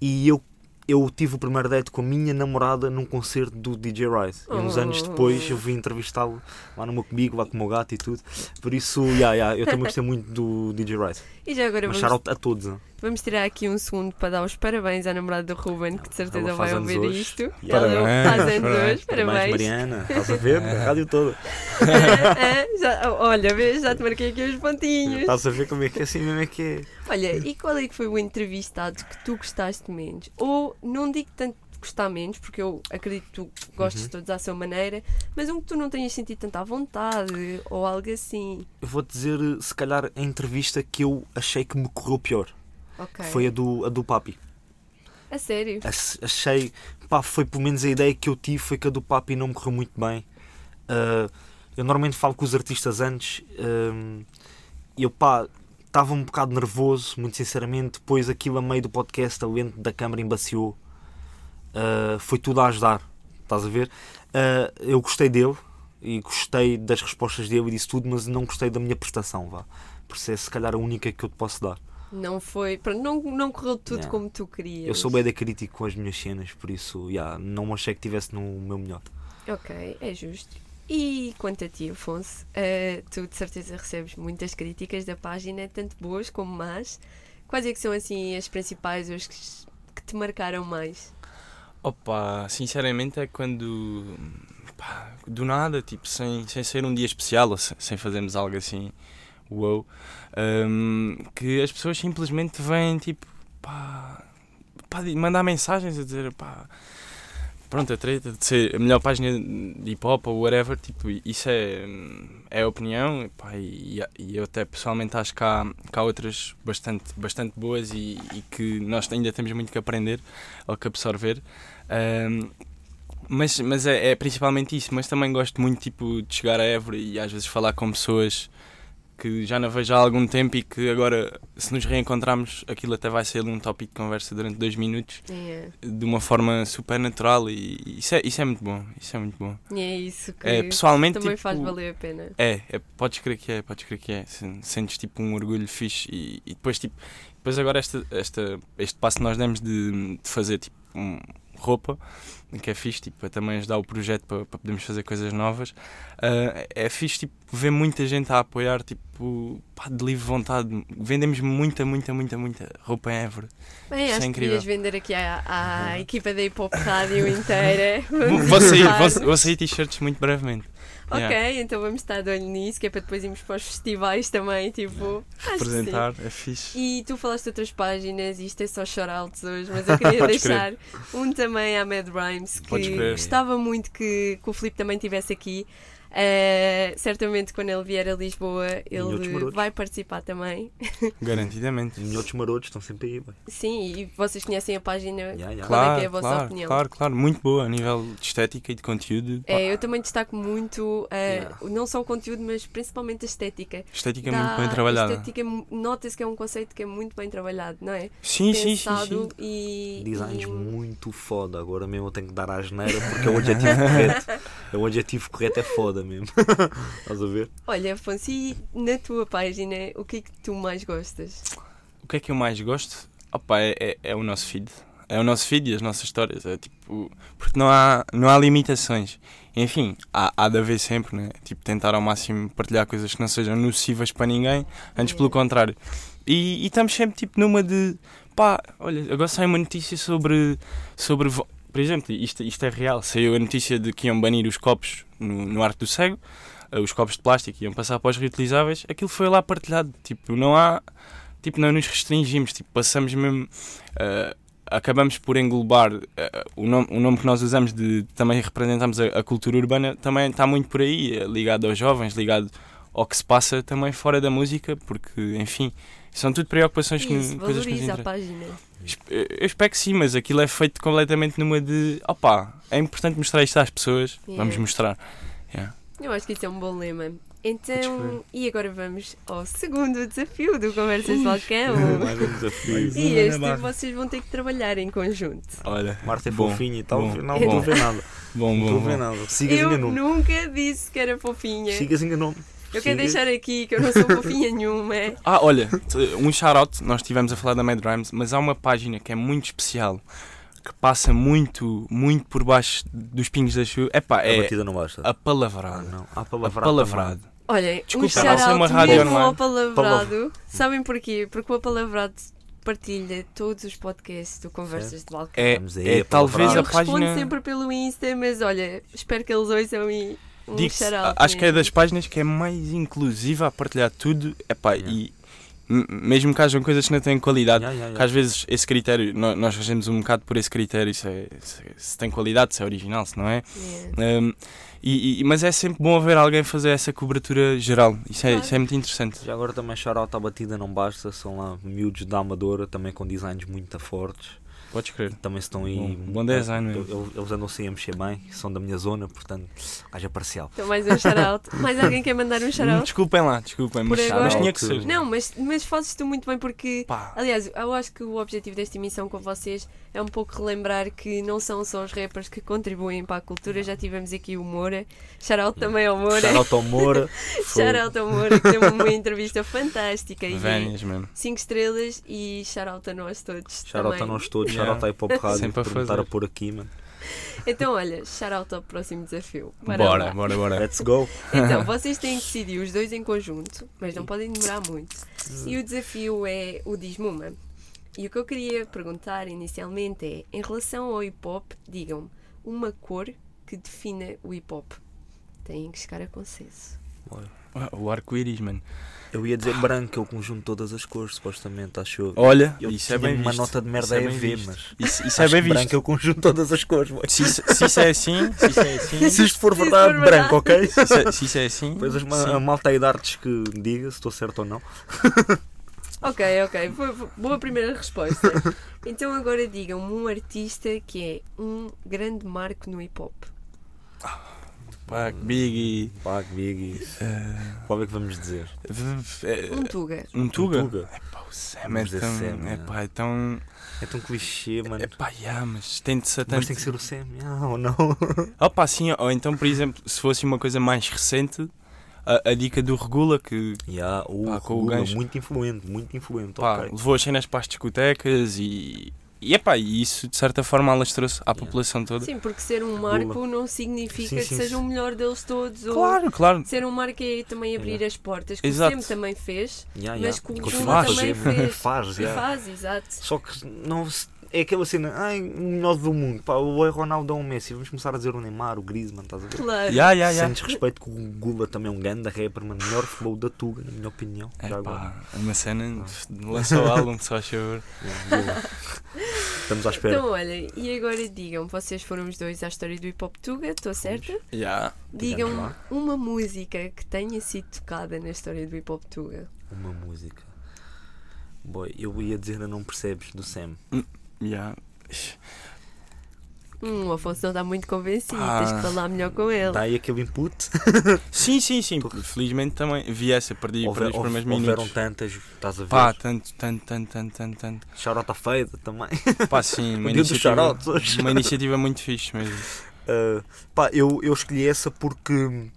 e eu, eu tive o primeiro date com a minha namorada num concerto do DJ Ride. E uns Oh. anos depois eu vim entrevistá-lo lá no meu comigo, lá com o meu gato e tudo. Por isso, yeah, yeah, eu também gostei muito do DJ Ride. E já agora Mas vamos, a todos. né? Vamos tirar aqui um segundo para dar os parabéns à namorada do Ruben, que de certeza vai ouvir hoje. isto. Yeah. Ela Parabéns, faz anos parabéns. hoje, parabéns. Mariana, estás a ver? A rádio toda. Ah, já, olha, vês, já te marquei aqui os pontinhos. Estás a ver como é que é assim mesmo é que é. Olha, e qual é que foi o entrevistado que tu gostaste menos? Ou não digo tanto de gostar menos, porque eu acredito que tu gostes Uhum. todos à sua maneira, mas um que tu não tenhas sentido tanta à vontade, ou algo assim. Eu vou dizer, se calhar, a entrevista que eu achei que me correu pior. Ok. Foi a do, a do Papi. A sério? Ach- achei, pá, foi pelo menos a ideia que eu tive foi que a do Papi não me correu muito bem. Ah, eu normalmente falo com os artistas antes e eu, pá, estava um bocado nervoso, muito sinceramente. Depois aquilo a meio do podcast, a lente da câmara embaciou. Ah, foi tudo a ajudar, estás a ver? Ah, eu gostei dele e gostei das respostas dele e disso tudo, mas não gostei da minha prestação, vá. Por isso é se calhar a única que eu te posso dar. Não foi. Não, não correu tudo Yeah. como tu querias. Eu sou bem da crítico com as minhas cenas, por isso, yeah, não achei que estivesse no meu melhor. Ok, é justo. E quanto a ti, Afonso, eh, tu de certeza recebes muitas críticas da página, tanto boas como más. Quais é que são assim as principais, os que, que te marcaram mais? Opa, sinceramente é quando pá, do nada, tipo, sem, sem ser um dia especial, ou se- sem fazermos algo assim, uou, hum, que as pessoas simplesmente vêm tipo pá, pá, mandar mensagens a dizer pá, pronto, a treta de ser a melhor página de hip hop ou whatever, tipo, isso é, é opinião pá, e, e eu até pessoalmente acho que há, que há outras bastante, bastante boas e, e que nós ainda temos muito que aprender ou que absorver. Ahm, mas mas é, é principalmente isso, mas também gosto muito tipo, de chegar a Évora e às vezes falar com pessoas que já não vejo há algum tempo e que agora, se nos reencontrarmos, aquilo até vai ser um tópico de conversa durante dois minutos É, de uma forma super natural e isso é, isso é muito bom. Isso é muito bom. e é isso que É, pessoalmente, também tipo, faz valer a pena. é, é, podes crer que é, podes crer que é. Sen- Sentes tipo um orgulho fixe e, e depois tipo, depois agora esta, esta, este passo que nós demos de, de fazer tipo um, roupa, que é fixe, tipo, para também ajudar o projeto para, para podermos fazer coisas novas. ah, é fixe tipo, ver muita gente a apoiar, tipo, pá, de livre vontade. Vendemos muita, muita, muita, muita roupa em Évora. Bem, Isso é acho que incrível. devias vender aqui à, à equipa da Hip Hop Rádio inteira. Vou, vou sair, vou, vou sair t-shirts muito brevemente. Ok, Yeah. então vamos estar de olho nisso, que é para depois irmos para os festivais também, tipo. sim. Representar, é fixe. E tu falaste de outras páginas, e isto é só shoutouts hoje, mas eu queria deixar um também à Mad Rhymes, que gostava muito que, que o Filipe também estivesse aqui. Eh, certamente quando ele vier a Lisboa ele vai participar também. Garantidamente. E outros marotos estão sempre aí, bem. Sim, e vocês conhecem a página, Yeah, yeah. qual é Claro, que é a vossa claro, opinião? claro, claro, muito boa a nível de estética e de conteúdo. É, eu também destaco muito, eh, Yeah. não só o conteúdo, mas principalmente a estética. estética Dá- muito bem a trabalhada. estética é Nota-se que é um conceito que é muito bem trabalhado, não é? Sim, sim, sim, Pensado sim. e. Designs e- muito foda. Agora mesmo eu tenho que dar à geneira porque é o adjetivo correto. É o adjetivo correto, é foda mesmo. Estás a ver? Olha, Afonso, e na tua página, o que é que tu mais gostas? O que é que eu mais gosto? Opa, é, é, é o nosso feed. é o nosso feed e as nossas histórias. É tipo, porque não há, não há limitações. Enfim, há, há de haver sempre, né? Tipo, tentar ao máximo partilhar coisas que não sejam nocivas para ninguém, antes pelo contrário. E, e estamos sempre tipo numa de pá, olha, agora sai uma notícia sobre. sobre vo- por exemplo, isto, isto é real. Saiu a notícia de que iam banir os copos no, no Arco do Cego, eh, os copos de plástico iam passar para os reutilizáveis. Aquilo foi lá partilhado. Tipo, não há. Tipo, não nos restringimos. Tipo, passamos mesmo. eh, acabamos por englobar eh, o, nome, o nome que nós usamos de também representamos a, a cultura urbana também está muito por aí, ligado aos jovens, ligado ao que se passa também fora da música, porque, enfim, são tudo preocupações que, Isso, coisas que nos valoriza a página. Eu espero que sim, mas aquilo é feito completamente numa de opá, é importante mostrar isto às pessoas, Yeah. vamos mostrar. Eu acho que isso é um bom lema. Então, e agora vamos ao segundo desafio do Conversas de Balcão. Mais um desafio. E este vocês vão ter que trabalhar em conjunto. Olha, Marta é bom, fofinha e tal. bom, não bom. estou a ver nada. bom, Não bom, estou a ver bom. nada. Sigas Eu enganou-me. nunca disse que era fofinha. Sigas enganou-me. Eu quero deixar aqui que eu não sou fofinha nenhuma. Ah, olha, um shout-out, nós estivemos a falar da Mad Rhymes, mas há uma página que é muito especial, que passa muito, muito por baixo dos pingos da chuva. Epá, A é batida não basta. a Ah, palavrada. não. Há A palavrado. palavrado. Olha, Desculpa, um não sei uma shout-out rádio mesmo online. ao palavrado. Sabem porquê? Porque o apalavrado partilha todos os podcasts do Conversas de Balcão. É, aí, é a talvez eu a respondo página. sempre pelo Insta, mas olha, espero que eles ouçam e um acho que é das páginas que é mais inclusiva a partilhar tudo. Epá, Yeah. e mesmo que hajam coisas que não têm qualidade, Ya, ya, ya. que às vezes esse critério, nó- nós regemos um bocado por esse critério, se, é- se- se tem qualidade, se é original, se não é. Yeah. Um, e, e- mas é sempre bom haver alguém fazer essa cobertura geral. Isso é, Claro. isso é muito interessante. Já agora também shout-out à batida não basta, são lá miúdos da Amadora, também com designs muito fortes. Podes crer. Também estão aí. Bom- bom design mesmo. Eles, eles andam sem a mexer bem, são da minha zona, portanto, haja parcial. Então mais um shout-out. Mais alguém quer mandar um shout-out? Desculpem lá, desculpem, mas, mas tinha que ser. Não, mas, mas fazes tu muito bem porque Pá, Aliás, eu acho que o objetivo desta emissão com vocês é um pouco relembrar que não são só os rappers que contribuem para a cultura, já tivemos aqui o Moura, shoutout também ao Moura, Shout-out ao Moura. shoutout ao Moura, que teve uma entrevista fantástica vénias mesmo. 5 estrelas e shoutout a nós todos Shout-out a nós todos, Yeah. shout-out à Hip Hop Rádio Sempre a por me estar a pôr aqui, mano. Então olha, shoutout ao próximo desafio. Bora Bora, lá. bora, bora. Let's go. Então, vocês têm que decidir os dois em conjunto, mas não podem demorar muito. E o desafio é o Dismuma. E o que eu queria perguntar inicialmente é, em relação ao hip hop, digam-me uma cor que defina o hip hop. Têm que chegar a consenso. Ah, O arco-íris, mano. Eu ia dizer branco, é o conjunto de todas as cores, supostamente, acho eu. Olha, Eu isso é bem uma visto. nota de merda Isso é visto. mas. Isso, isso é bem branco visto. é o conjunto de todas as cores, boy. Se, isso- se isso é assim, se isso é assim, Se isto for verdade, for branco, ok? se isso é, se isso é assim, Depois as a malta aí de artes que diga se estou certo ou não. Ok, ok. Boa primeira resposta. Então agora digam-me um artista que é um grande marco no hip hop. Pá, Biggie. Pá, Biggies. Qual é que vamos dizer? É, Um Tuga. Um Tuga? Tuga. Pá, o Sam é Vamos dizer tão. Sam, é é. pá, é tão. É tão clichê, mano. É pá, yeah, mas tem de ser tanto. Mas tem que ser o Sam, ah, ou não? Oh, pá, sim, ou então, por exemplo, se fosse uma coisa mais recente, a, a dica do Regula, que Yeah, o Pá, com o Regula, gancho. muito influente, muito influente. pá, ok. levou as cenas para as discotecas e. E, epá, e isso de certa forma alastrou-se à população toda. Sim, porque ser um marco não significa Sim, que sim, seja sim. o melhor deles todos. ou- Claro, claro. Ser um marco é também abrir as portas, que Exato. o SEM também fez Yeah, mas yeah. que o Juma também fez. faz, yeah. faz, exato. Só que não se- é aquela cena, ai, o melhor do mundo, pá, o é Ronaldo ou o Messi, vamos começar a dizer o Neymar, o Griezmann, estás a ver? Claro. Ya, ya, ya. Sem desrespeito que o Gula também é um grande rapper, mano, melhor flow da Tuga, na minha opinião. É já pá, uma cena. Lançou o álbum, só a chover. Yeah. Estamos à espera. Então, olha, e agora digam, vocês foram os dois à história do hip hop Tuga, estou certa? Ya. Digam uma música que tenha sido tocada na história do hip hop Tuga. Uma música. Boy, eu ia dizer a não percebes do Sam. Ya. Hum, o Afonso não está muito convencido, Ah. tens que falar melhor com ele. Dá aí aquele input. Sim, sim, sim. Felizmente também vi essa, perdi, Houver- perdi os primeiros houveram minutos. tantas, estás a ver? Pá, tanto, tanto, tanto, tanto, tanto, tanto. Shout-out à Feida também. Pá, sim, uma iniciativa, uma iniciativa muito fixe mesmo. Uh, pá, eu, eu escolhi essa porque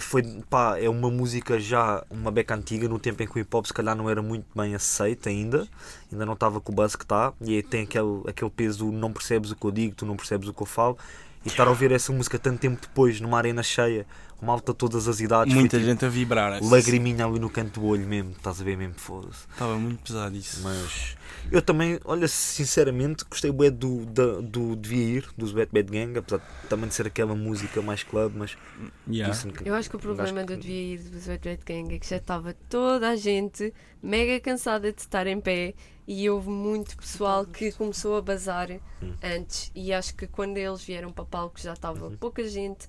foi, pá, é uma música já, uma beca antiga, no tempo em que o hip hop se calhar não era muito bem aceito ainda, ainda não estava com o buzz que está, e tem aquele, aquele peso do não percebes o que eu digo, tu não percebes o que eu falo, e estar a ouvir essa música tanto tempo depois, numa arena cheia, malta todas as idades, Muita foi, tipo, gente a vibrar. assim. lagriminha ali no canto do olho mesmo, estás a ver mesmo, foda-se. Estava muito pesado isso. Mas eu também, olha, sinceramente, gostei bué do, da- do Devia Ir, dos Bad Bad Gang, apesar de também de ser aquela música mais club, mas Yeah. que Eu acho que o problema gajo do que- Devia Ir do Sweat Red Gang é que já estava toda a gente mega cansada de estar em pé e houve muito pessoal que começou a bazar Hum. antes e acho que quando eles vieram para palco já estava Uhum. pouca gente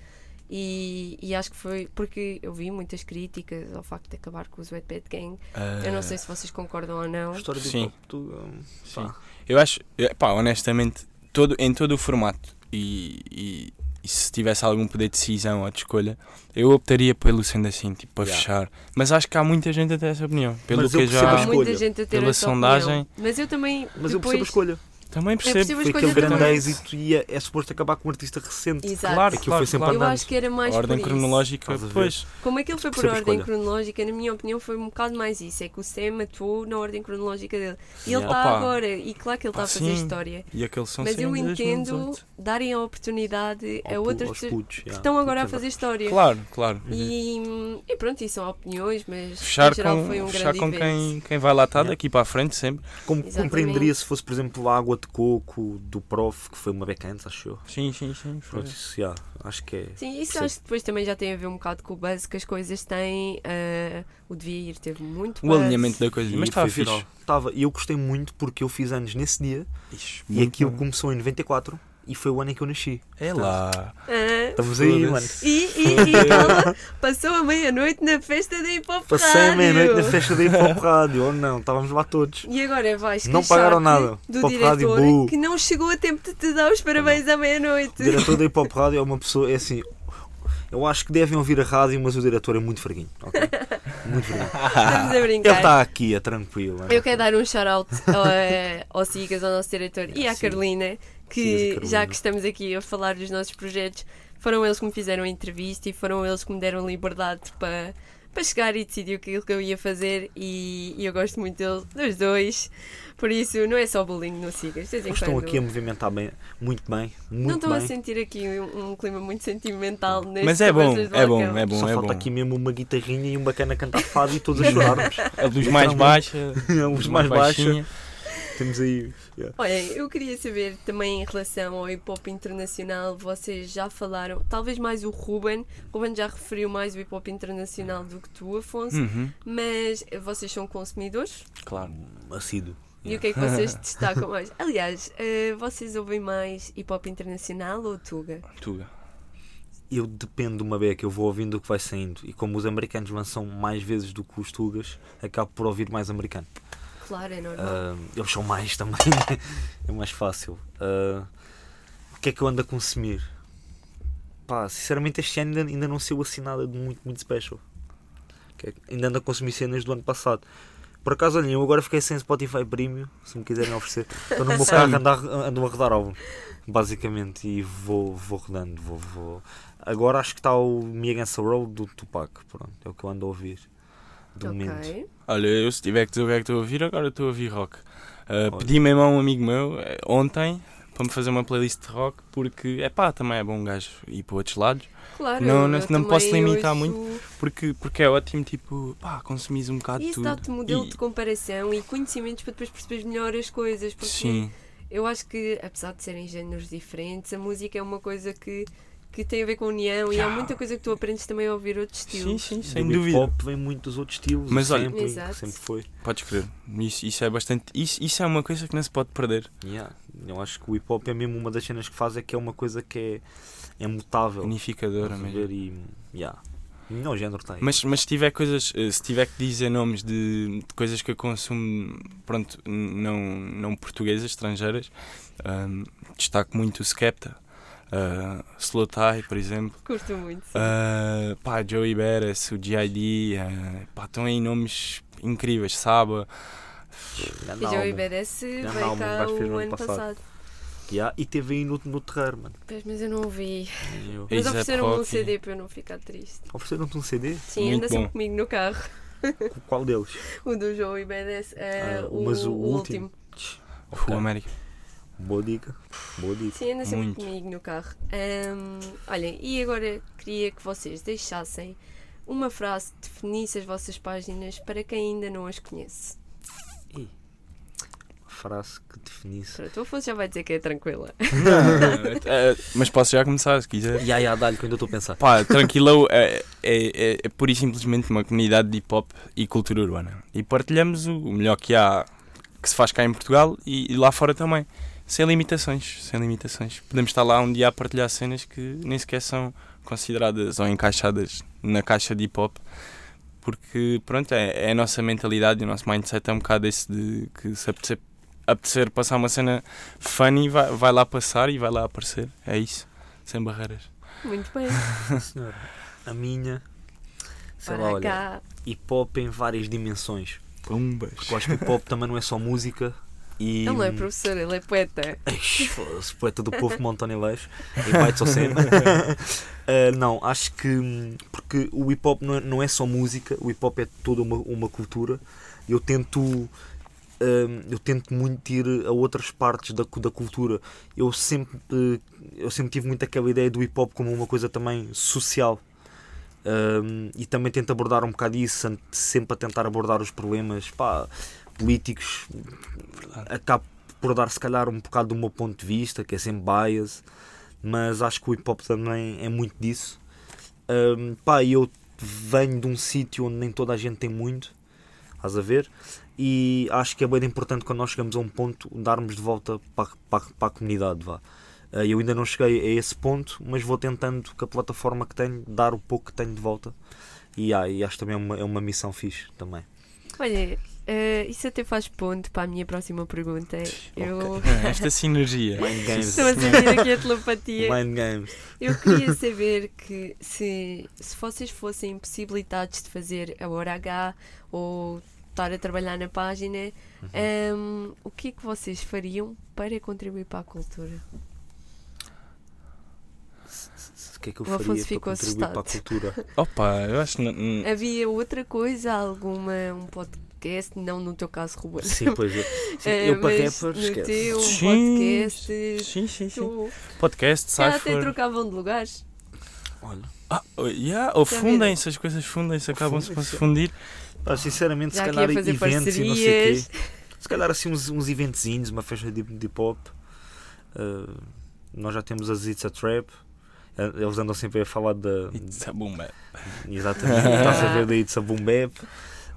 e, e acho que foi porque eu vi muitas críticas ao facto de acabar com o Sweat Bad Gang. Eu não sei se vocês concordam ou não. história do Sim. tu, hum, Sim. Eu acho, pá, honestamente, todo, em todo o formato e, e- e se tivesse algum poder de decisão ou de escolha, eu optaria pelo sendo assim, tipo, para Yeah. fechar. Mas acho que há muita gente a ter essa opinião. Pelo Mas eu que já. Há escolha. muita gente a ter Pela essa sondagem. opinião. Mas eu também mas eu depois... percebo a escolha. Também percebo. percebo Foi escolha aquele grande também. êxito e é, é suposto acabar com um artista recente. Exato. Claro, Aquilo claro, foi sempre claro. Eu acho que era mais A ordem cronológica, Estás a ver? pois. Como aquilo foi por ordem escolha. cronológica, na minha opinião, foi um bocado mais isso. É que o Sam atuou na ordem cronológica dele. E ele está agora, e claro que ele está Ah, a fazer sim. história. E aqueles são Mas eu entendo 2018. darem a oportunidade a Ao outras pessoas putos, que yeah. estão agora a fazer história. Claro, claro. E, e pronto, isso são opiniões, mas Fechar geral com, foi um fechar grande com quem, quem vai lá estar Yeah. daqui para a frente sempre. Como compreenderia se fosse, por exemplo, a água de coco do prof, que foi uma beca antes, acho eu. Sim, sim, sim. foi. Pronto, isso, yeah, acho que é. Sim, isso acho que depois também já tem a ver um bocado com o buzz que as coisas têm. ah, o devia ir, teve muito O buzz. alinhamento da coisa. E Mas foi estava fixe. viral. Estava. E eu gostei muito porque eu fiz anos nesse dia Ixi, e aquilo bom. começou em 94 e foi o ano em que eu nasci. É lá. Ah, Estamos aí, mano. E, e, e calma, passou a meia-noite na festa da Hip Hop Passei a Rádio. meia-noite na festa da Hip Hop Rádio, ou não, estávamos lá todos. E agora vais Não pagaram nada. do Pop Rádio, diretor bu. que não chegou a tempo de te dar os parabéns à meia-noite. O diretor da Hip Hop Rádio é uma pessoa, é assim. Eu acho que devem ouvir a rádio, mas o diretor é muito fraguinho, ok? Muito fraguinho. Estamos a Ele brincar. está aqui, é tranquilo. é. Eu quero dar um shout-out ao, eh, ao Sigas, ao nosso diretor, e à Sim. Carolina, que Carolina. já que estamos aqui a falar dos nossos projetos, foram eles que me fizeram a entrevista e foram eles que me deram liberdade para, para chegar e decidir aquilo que eu ia fazer. E, e eu gosto muito deles, dos dois, por isso não é só bullying no Sigas. estão quando- aqui a movimentar bem, muito bem, Não muito estou a sentir aqui um, um clima muito sentimental neste Mas é bom, é bom, é bom, Só é falta bom. aqui mesmo uma guitarrinha e um bacana cantar fado e todos a chorarmos. A luz mais baixa, a luz mais baixa. baixinha. Temos aí. Yeah. Olha, eu queria saber também em relação ao hip hop internacional, vocês já falaram, talvez mais o Ruben, o Ruben já referiu mais o hip hop internacional do que tu, Afonso, Uhum, mas vocês são consumidores claro. Assíduo. e o que é que vocês destacam mais? Aliás, eh, vocês ouvem mais hip hop internacional ou Tuga? Tuga. Eu dependo de uma beca, eu vou ouvindo o que vai saindo. E como os americanos lançam mais vezes do que os tugas, acabo por ouvir mais americano. Claro, é normal. Ah, eles são mais também, é mais fácil. Ah, o que é que eu ando a consumir? Pá, sinceramente este ano ainda, ainda não saiu assim nada de muito, muito special. Que é- ainda ando a consumir cenas do ano passado. Por acaso, olhem, eu agora fiquei sem Spotify Premium, se me quiserem oferecer. Estou no meu carro ando a, ando a rodar álbum, basicamente, e vou, vou rodando, vou, vou. Agora acho que está o Me Against the Road do Tupac, pronto, é o que eu ando a ouvir. De momento. Olha, eu se tiver que dizer o que é que estou a ouvir, agora estou a ouvir rock. Uh, pedi mesmo a um amigo meu eh, ontem para me fazer uma playlist de rock porque é pá, também é bom um gajo ir para outros lados Claro, Não, não- não me posso limitar ouço- porque, porque é ótimo tipo pá, consumis um bocado E isso tudo. dá-te modelo E- de comparação e conhecimentos para depois perceberes melhor as coisas. Porque Sim, Eu acho que, apesar de serem géneros diferentes, a música é uma coisa que, que tem a ver com união e há Yeah. muita coisa que tu aprendes também a ouvir outros sim, estilos. sim, sem do hip dúvida. hop vem muito dos outros estilos, Mas olha- sempre, Exato. sempre foi. Podes crer. Isso, isso é bastante. Isso, isso é uma coisa que não se pode perder. Yeah. Eu acho que o hip hop é mesmo uma das cenas que faz é que é uma coisa que é, é mutável. Unificadora mesmo. ver? E, yeah. Não, o género tem. Mas, mas se tiver coisas, eh, se tiver que dizer nomes de, de coisas que eu consumo, pronto, não, não portuguesas, estrangeiras, ahm, destaco muito o Skepta, uh, Slow Tie, por exemplo, Curto muito. sim. uh, pá, Joey Beres, o GID, uh, pá, estão aí nomes incríveis, Saba, e o. IBDS Grande veio cá o ano passado. passado. Yeah, e teve aí no, no terreiro, mano. Pois, mas eu não ouvi. Eu... Mas ofereceram-me um. CD para eu não ficar triste. Ofereceram-te um CD? Sim, Muito anda sempre comigo no carro. Qual deles? O do João e BDS. eh, Ah, o, mas o o último? último. Full América. Boa dica. Boa dica. Sim, anda sempre Muito. comigo no carro. Ahm, olhem, e agora queria que vocês deixassem uma frase que definisse as vossas páginas para quem ainda não as conhece. Ih, frase que definisse. Pronto, o Afonso já vai dizer que é tranquila. Eh, mas posso já começar se quiser. Ya, ya, dá-lhe que eu ainda estou a pensar. Pá, Tranquilo é, é, é, é pura e simplesmente uma comunidade de hip hop e cultura urbana. E partilhamos o, o melhor que há, que se faz cá em Portugal e, e lá fora também. Sem limitações, sem limitações. Podemos estar lá um dia a partilhar cenas que nem sequer são consideradas ou encaixadas na caixa de hip hop. Porque, pronto, é, é a nossa mentalidade e o nosso mindset é um bocado esse de que se apetecer, apetecer passar uma cena funny, vai, vai lá passar e vai lá aparecer. É isso, sem barreiras. Muito bem. Sim, senhora. A minha. Sei lá, Para olha. cá. Hip hop em várias dimensões. Pumbas. Porque eu acho que hip hop também não é só música. E... Ele não é professor, ele é poeta. Foda-se, poeta do povo Leix e Bites ao. Uh, não, acho que porque o hip hop não é, não é só música, o hip hop é toda uma, uma cultura. Eu tento hum, eu tento muito ir a outras partes da, da cultura. Eu sempre, eh, eu sempre tive muito aquela ideia do hip hop como uma coisa também social. Um, e também tento abordar um bocado isso, sempre a tentar abordar os problemas pá, políticos. Acabo por dar, se calhar, um bocado do meu ponto de vista, que é sempre bias, mas acho que o hip hop também é muito disso. Um, pá, eu venho de um sítio onde nem toda a gente tem muito, estás a ver? E acho que é bem importante quando nós chegamos a um ponto darmos de volta para, para, para a comunidade. Vá. Uh, Eu ainda não cheguei a esse ponto, mas vou tentando, com a plataforma que tenho, dar o pouco que tenho de volta. E, ah, e acho também é uma, é uma missão fixe também. Olha, eh, isso até faz ponto para a minha próxima pergunta. Eu Esta sinergia. Mind games. estou a sentir aqui a telepatia. Mind games. Eu queria saber que se, se vocês fossem impossibilitados de fazer a hora H ou estar a trabalhar na página, Uhum. ehm, o que é que vocês fariam para contribuir para a cultura? O que é que eu faria ficou para contribuir para a assustado. cultura? Opa, eu acho Havia outra coisa, alguma, um podcast, não no teu caso, Ruben. Sim, pois é. Sim, Eh, eu para mas rappers, no esquece. teu Sim, podcast, Sim, sim, sim. tu, Podcast, já até trocavam de lugares. Olha, Ah, oh, yeah, ou Já fundem-se, as coisas fundem-se, acabam-se por se Fundem-se. fundir. pá, sinceramente, Já se calhar eventos e não sei o parcerias. quê. Se calhar assim uns, uns eventezinhos, uma festa de, de hip hop. Uh, nós já temos as It's a Trap. Eh, Eles andam sempre a falar da. It's a boom bap. Exatamente, estás a ver da It's a Boom Bap.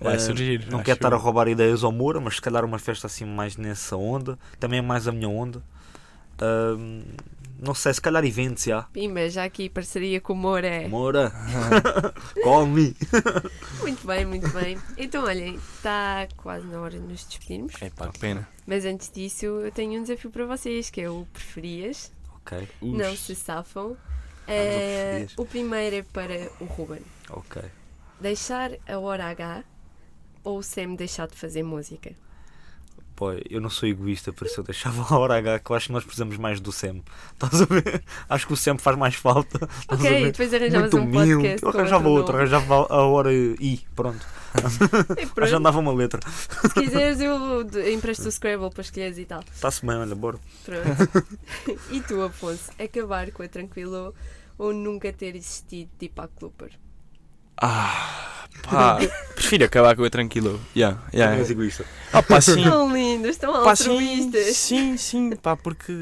Vai Eh, surgir. Não acho quero estar a roubar ideias ao Moura, mas se calhar uma festa assim mais nessa onda. Também é mais a minha onda. Ahm, não sei, se calhar eventos já. Pimba, já aqui parceria com o Moura. Moura, call me. Muito bem, muito bem. Então, olhem, está quase na hora de nos despedirmos. É pá, que pena. Mas antes disso, eu tenho um desafio para vocês, que é o preferias. Ok, Ux. Não se safam. Ah, Eh, o primeiro é para o Ruben. ok. Deixar a hora H ou o Sam deixar de fazer música? Pô, eu não sou egoísta, por isso eu deixava a hora H, que eu acho que nós precisamos mais do SEM. Estás a ver? Acho que o SEM faz mais falta. Estás Ok, depois arranjavas Muito um humilde. podcast. Eu arranjava outro, nome. arranjava a hora I. Pronto. E Já pronto, andava uma letra. se quiseres, eu empresto o Scrabble para escolheres e tal. Está-se bem, olha, bora. Pronto. e tu, Afonso, acabar com a Tranquilo ou nunca ter existido tipo a Clupper? Ah, pá. Prefiro acabar com a tranquilo. Yeah, yeah. És egoísta. Ah, pá, sim. Tão lindos, tão Pá, sim, altruístas. sim, sim, pá, porque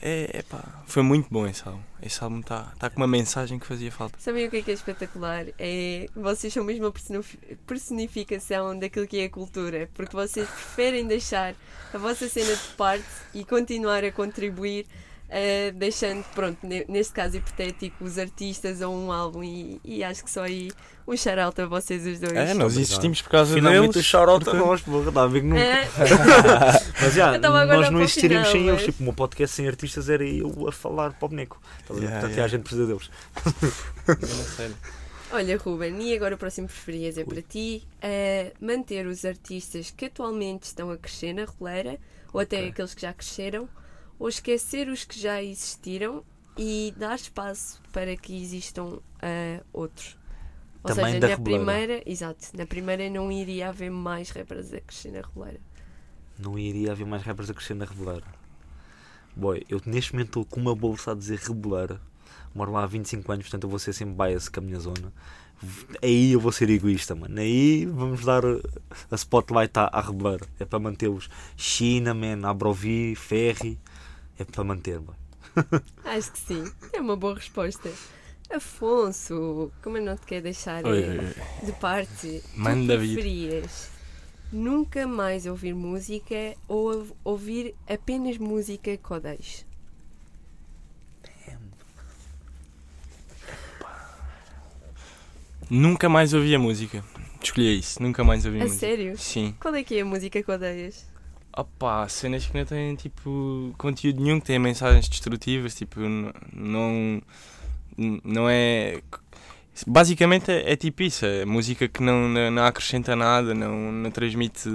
é, é pá, foi muito bom esse álbum. Esse álbum está tá com uma mensagem que fazia falta. Sabem o que é que é espetacular? É vocês são mesmo a personif- personificação daquilo que é a cultura, porque vocês preferem deixar a vossa cena de parte e continuar a contribuir, eh, deixando, pronto, ne- neste caso hipotético, os artistas ou um álbum, e, e acho que só aí um shout-out a vocês os dois. É, nós existimos por causa Finalmente o deles. shout-out a portanto- nós, porra, está a ver que nunca. É, Mas já, nós não existiríamos final, sem eles. mas- Tipo, o meu podcast sem artistas era eu a falar para o boneco. Estás a ver? Yeah, Portanto, yeah. a gente precisa deles. Eu não sei. Olha, Ruben, e agora o próximo preferias é para ti eh, manter os artistas que atualmente estão a crescer na roleira, ou até Ok. aqueles que já cresceram, ou esquecer os que já existiram e dar espaço para que existam ah, outros. Ou Também seja, da na Reboleira. primeira, exato, na primeira não iria haver mais rappers a crescer na Reboleira. Não iria haver mais rappers a crescer na Reboleira. Boy, eu neste momento estou com uma bolsa a dizer Reboleira. Moro lá há 25 anos, portanto eu vou ser sempre bias com a minha zona. Aí eu vou ser egoísta, mano. Aí vamos dar a spotlight à, à Reboleira. É para manter-os. China, man, Abrovi, Ferry. É para manter, boy. Acho que sim, é uma boa resposta. Afonso, como eu não te quero deixar Oi, eh, oi, oi. de parte, Manda tu vir. preferias nunca mais ouvir música ou ouvir apenas música que odeias? Nunca mais ouvi a música. Escolhi isso, nunca mais ouvi A música. sério? Sim. Qual é que é a música que odeias? Opa, cenas que não têm tipo conteúdo nenhum, que têm mensagens destrutivas, tipo, não. não é. Basicamente é, é tipo isso, é música que não, não, não acrescenta nada, não, não transmite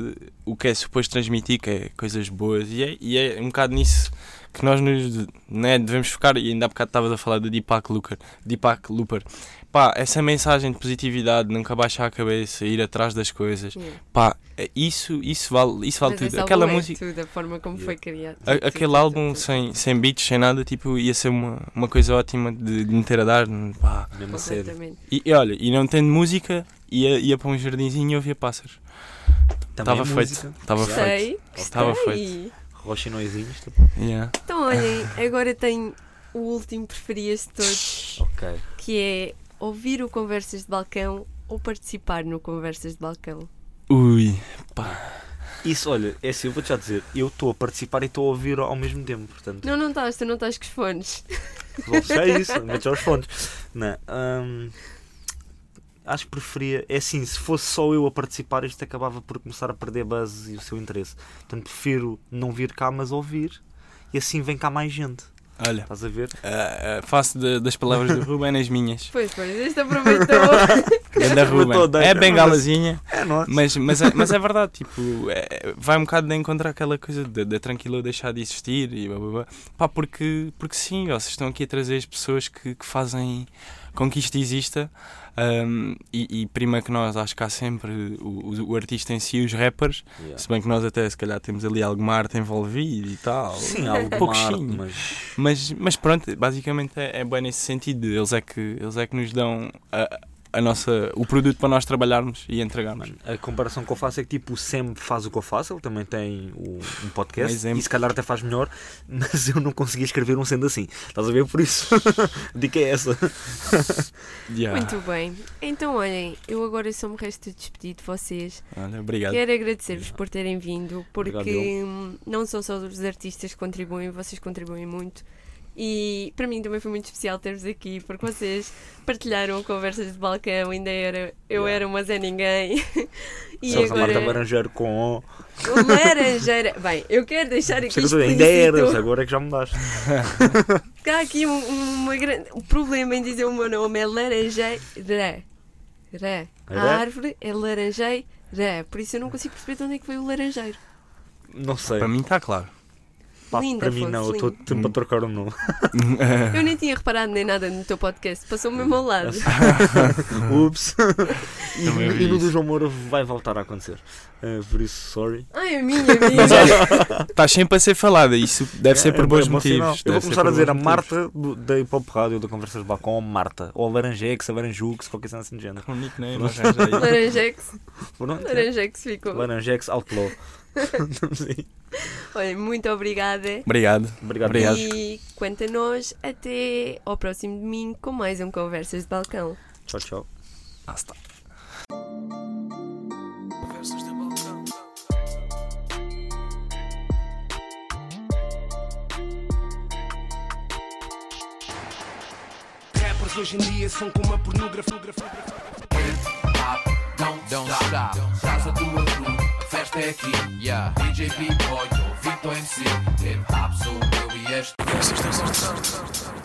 o que é suposto transmitir, que é coisas boas, e é, e é um bocado nisso que nós nos né, devemos focar, e ainda há bocado estavas a falar do Deepak Looper, Deepak Looper. Pá, essa mensagem de positividade, nunca baixar a cabeça, ir atrás das coisas, Yeah. pá, é- isso, isso vale, isso vale Mas tudo. Aquela é música. tudo, a forma como foi criado. A- aquele álbum sem, sem beats, sem nada, tipo, ia ser uma, uma coisa ótima de, de meter a dar. Pá. Mesmo. Completamente. E, e olha, e não tendo música, ia, ia para um jardinzinho e ouvia pássaros. Estava é feito. Estava feito. Estava gostei. Roxinoizinhos. Yeah. Então olhem, agora tenho o último preferias de todos, Ok. que é ouvir o Conversas de Balcão ou participar no Conversas de Balcão. Ui, pá. Isso, olha, é assim, eu vou-te já dizer, eu estou a participar e estou a ouvir ao mesmo tempo, portanto, Não, não estás, tu não estás com os fones. já é isso, mete já os fontes. Não, hum, acho que preferia, é assim, se fosse só eu a participar, isto acabava por começar a perder a base e o seu interesse. Portanto, prefiro não vir cá, mas ouvir, e assim vem cá mais gente. Olha, Estás a ver? ah, ah, faço de- das palavras do Ruben as minhas. Pois, pois, este aproveitou. Ganda Ruben. toda, É é bengalazinha. É nosso. Mas, mas, é, mas é verdade, tipo, é- vai um bocado de encontrar aquela coisa da de, tranquilo deixar de existir e blá, blá, blá. Pá, porque, porque sim, vocês estão aqui a trazer as pessoas que, que fazem com que isto exista um, e, e prima que nós, acho que há sempre o, o, o artista em si e os rappers, Yeah. se bem que nós até se calhar temos ali alguma arte envolvida e tal. Sim, alguma pouquinho. mas Mas, mas pronto, basicamente é, é bem nesse sentido. Eles é que, eles é que nos dão a, a nossa, o produto para nós trabalharmos e entregarmos. A comparação que eu faço é que tipo o Sam faz o que eu faço, ele também tem o- um Um podcast exemplo. e se calhar até faz melhor, mas eu não conseguia escrever um sendo assim. Estás a ver por isso? a dica é essa. Yeah. Muito bem. Então, olhem, eu agora só me resta despedir de vocês. Olha, obrigado. Quero agradecer-vos por terem vindo, porque Obrigado, hum, não são só os artistas que contribuem, vocês contribuem muito. E para mim também foi muito especial ter-vos aqui, porque vocês partilharam conversas de balcão, ainda era, eu Yeah. era uma Zé Ninguém. e Somos a Marta agora, Laranjeiro com. uma laranjeira. Bem, eu quero deixar aqui tudo, Ainda eras, explícito agora é que já mudaste. há aqui um, uma grande, um problema em dizer o meu nome, é laranjeira. Ré. A árvore é laranjeira, por isso eu não consigo perceber de onde é que veio o laranjeiro. Não sei. Para mim está claro. Pá, Lindo, para mim não, eu estou sempre a trocar o nome. Eu nem tinha reparado nem nada no teu podcast, passou mesmo ao lado. Ups. e, e no do João Moura vai voltar a acontecer. Eh, por isso, sorry. Ai, a minha, a minha. Estás sempre a ser falada. Isso deve ser É, por é bons motivos. Eu vou ser começar a dizer a. Marta do- da Hip Hop Rádio da Conversas de Balcão, Marta. Ou a Laranjex, a Laranjux, qualquer cena assim de género. Um nickname. Laranjex, Pronto, é. Laranjex ficou. Laranjex Outlaw. Olha, muito obrigada. Obrigado. Obrigado. Obrigado. E quanto a nós, até ao próximo domingo com mais um Conversas de Balcão. Tchau, tchau. Ah, está. Conversas de balcão. Rappers hoje em dia são como a pornografia. Don't, don't stop. Crew, a festa é aqui. Yeah. DJ B-Boy, Vitor MC. Hip-hop sou eu e este.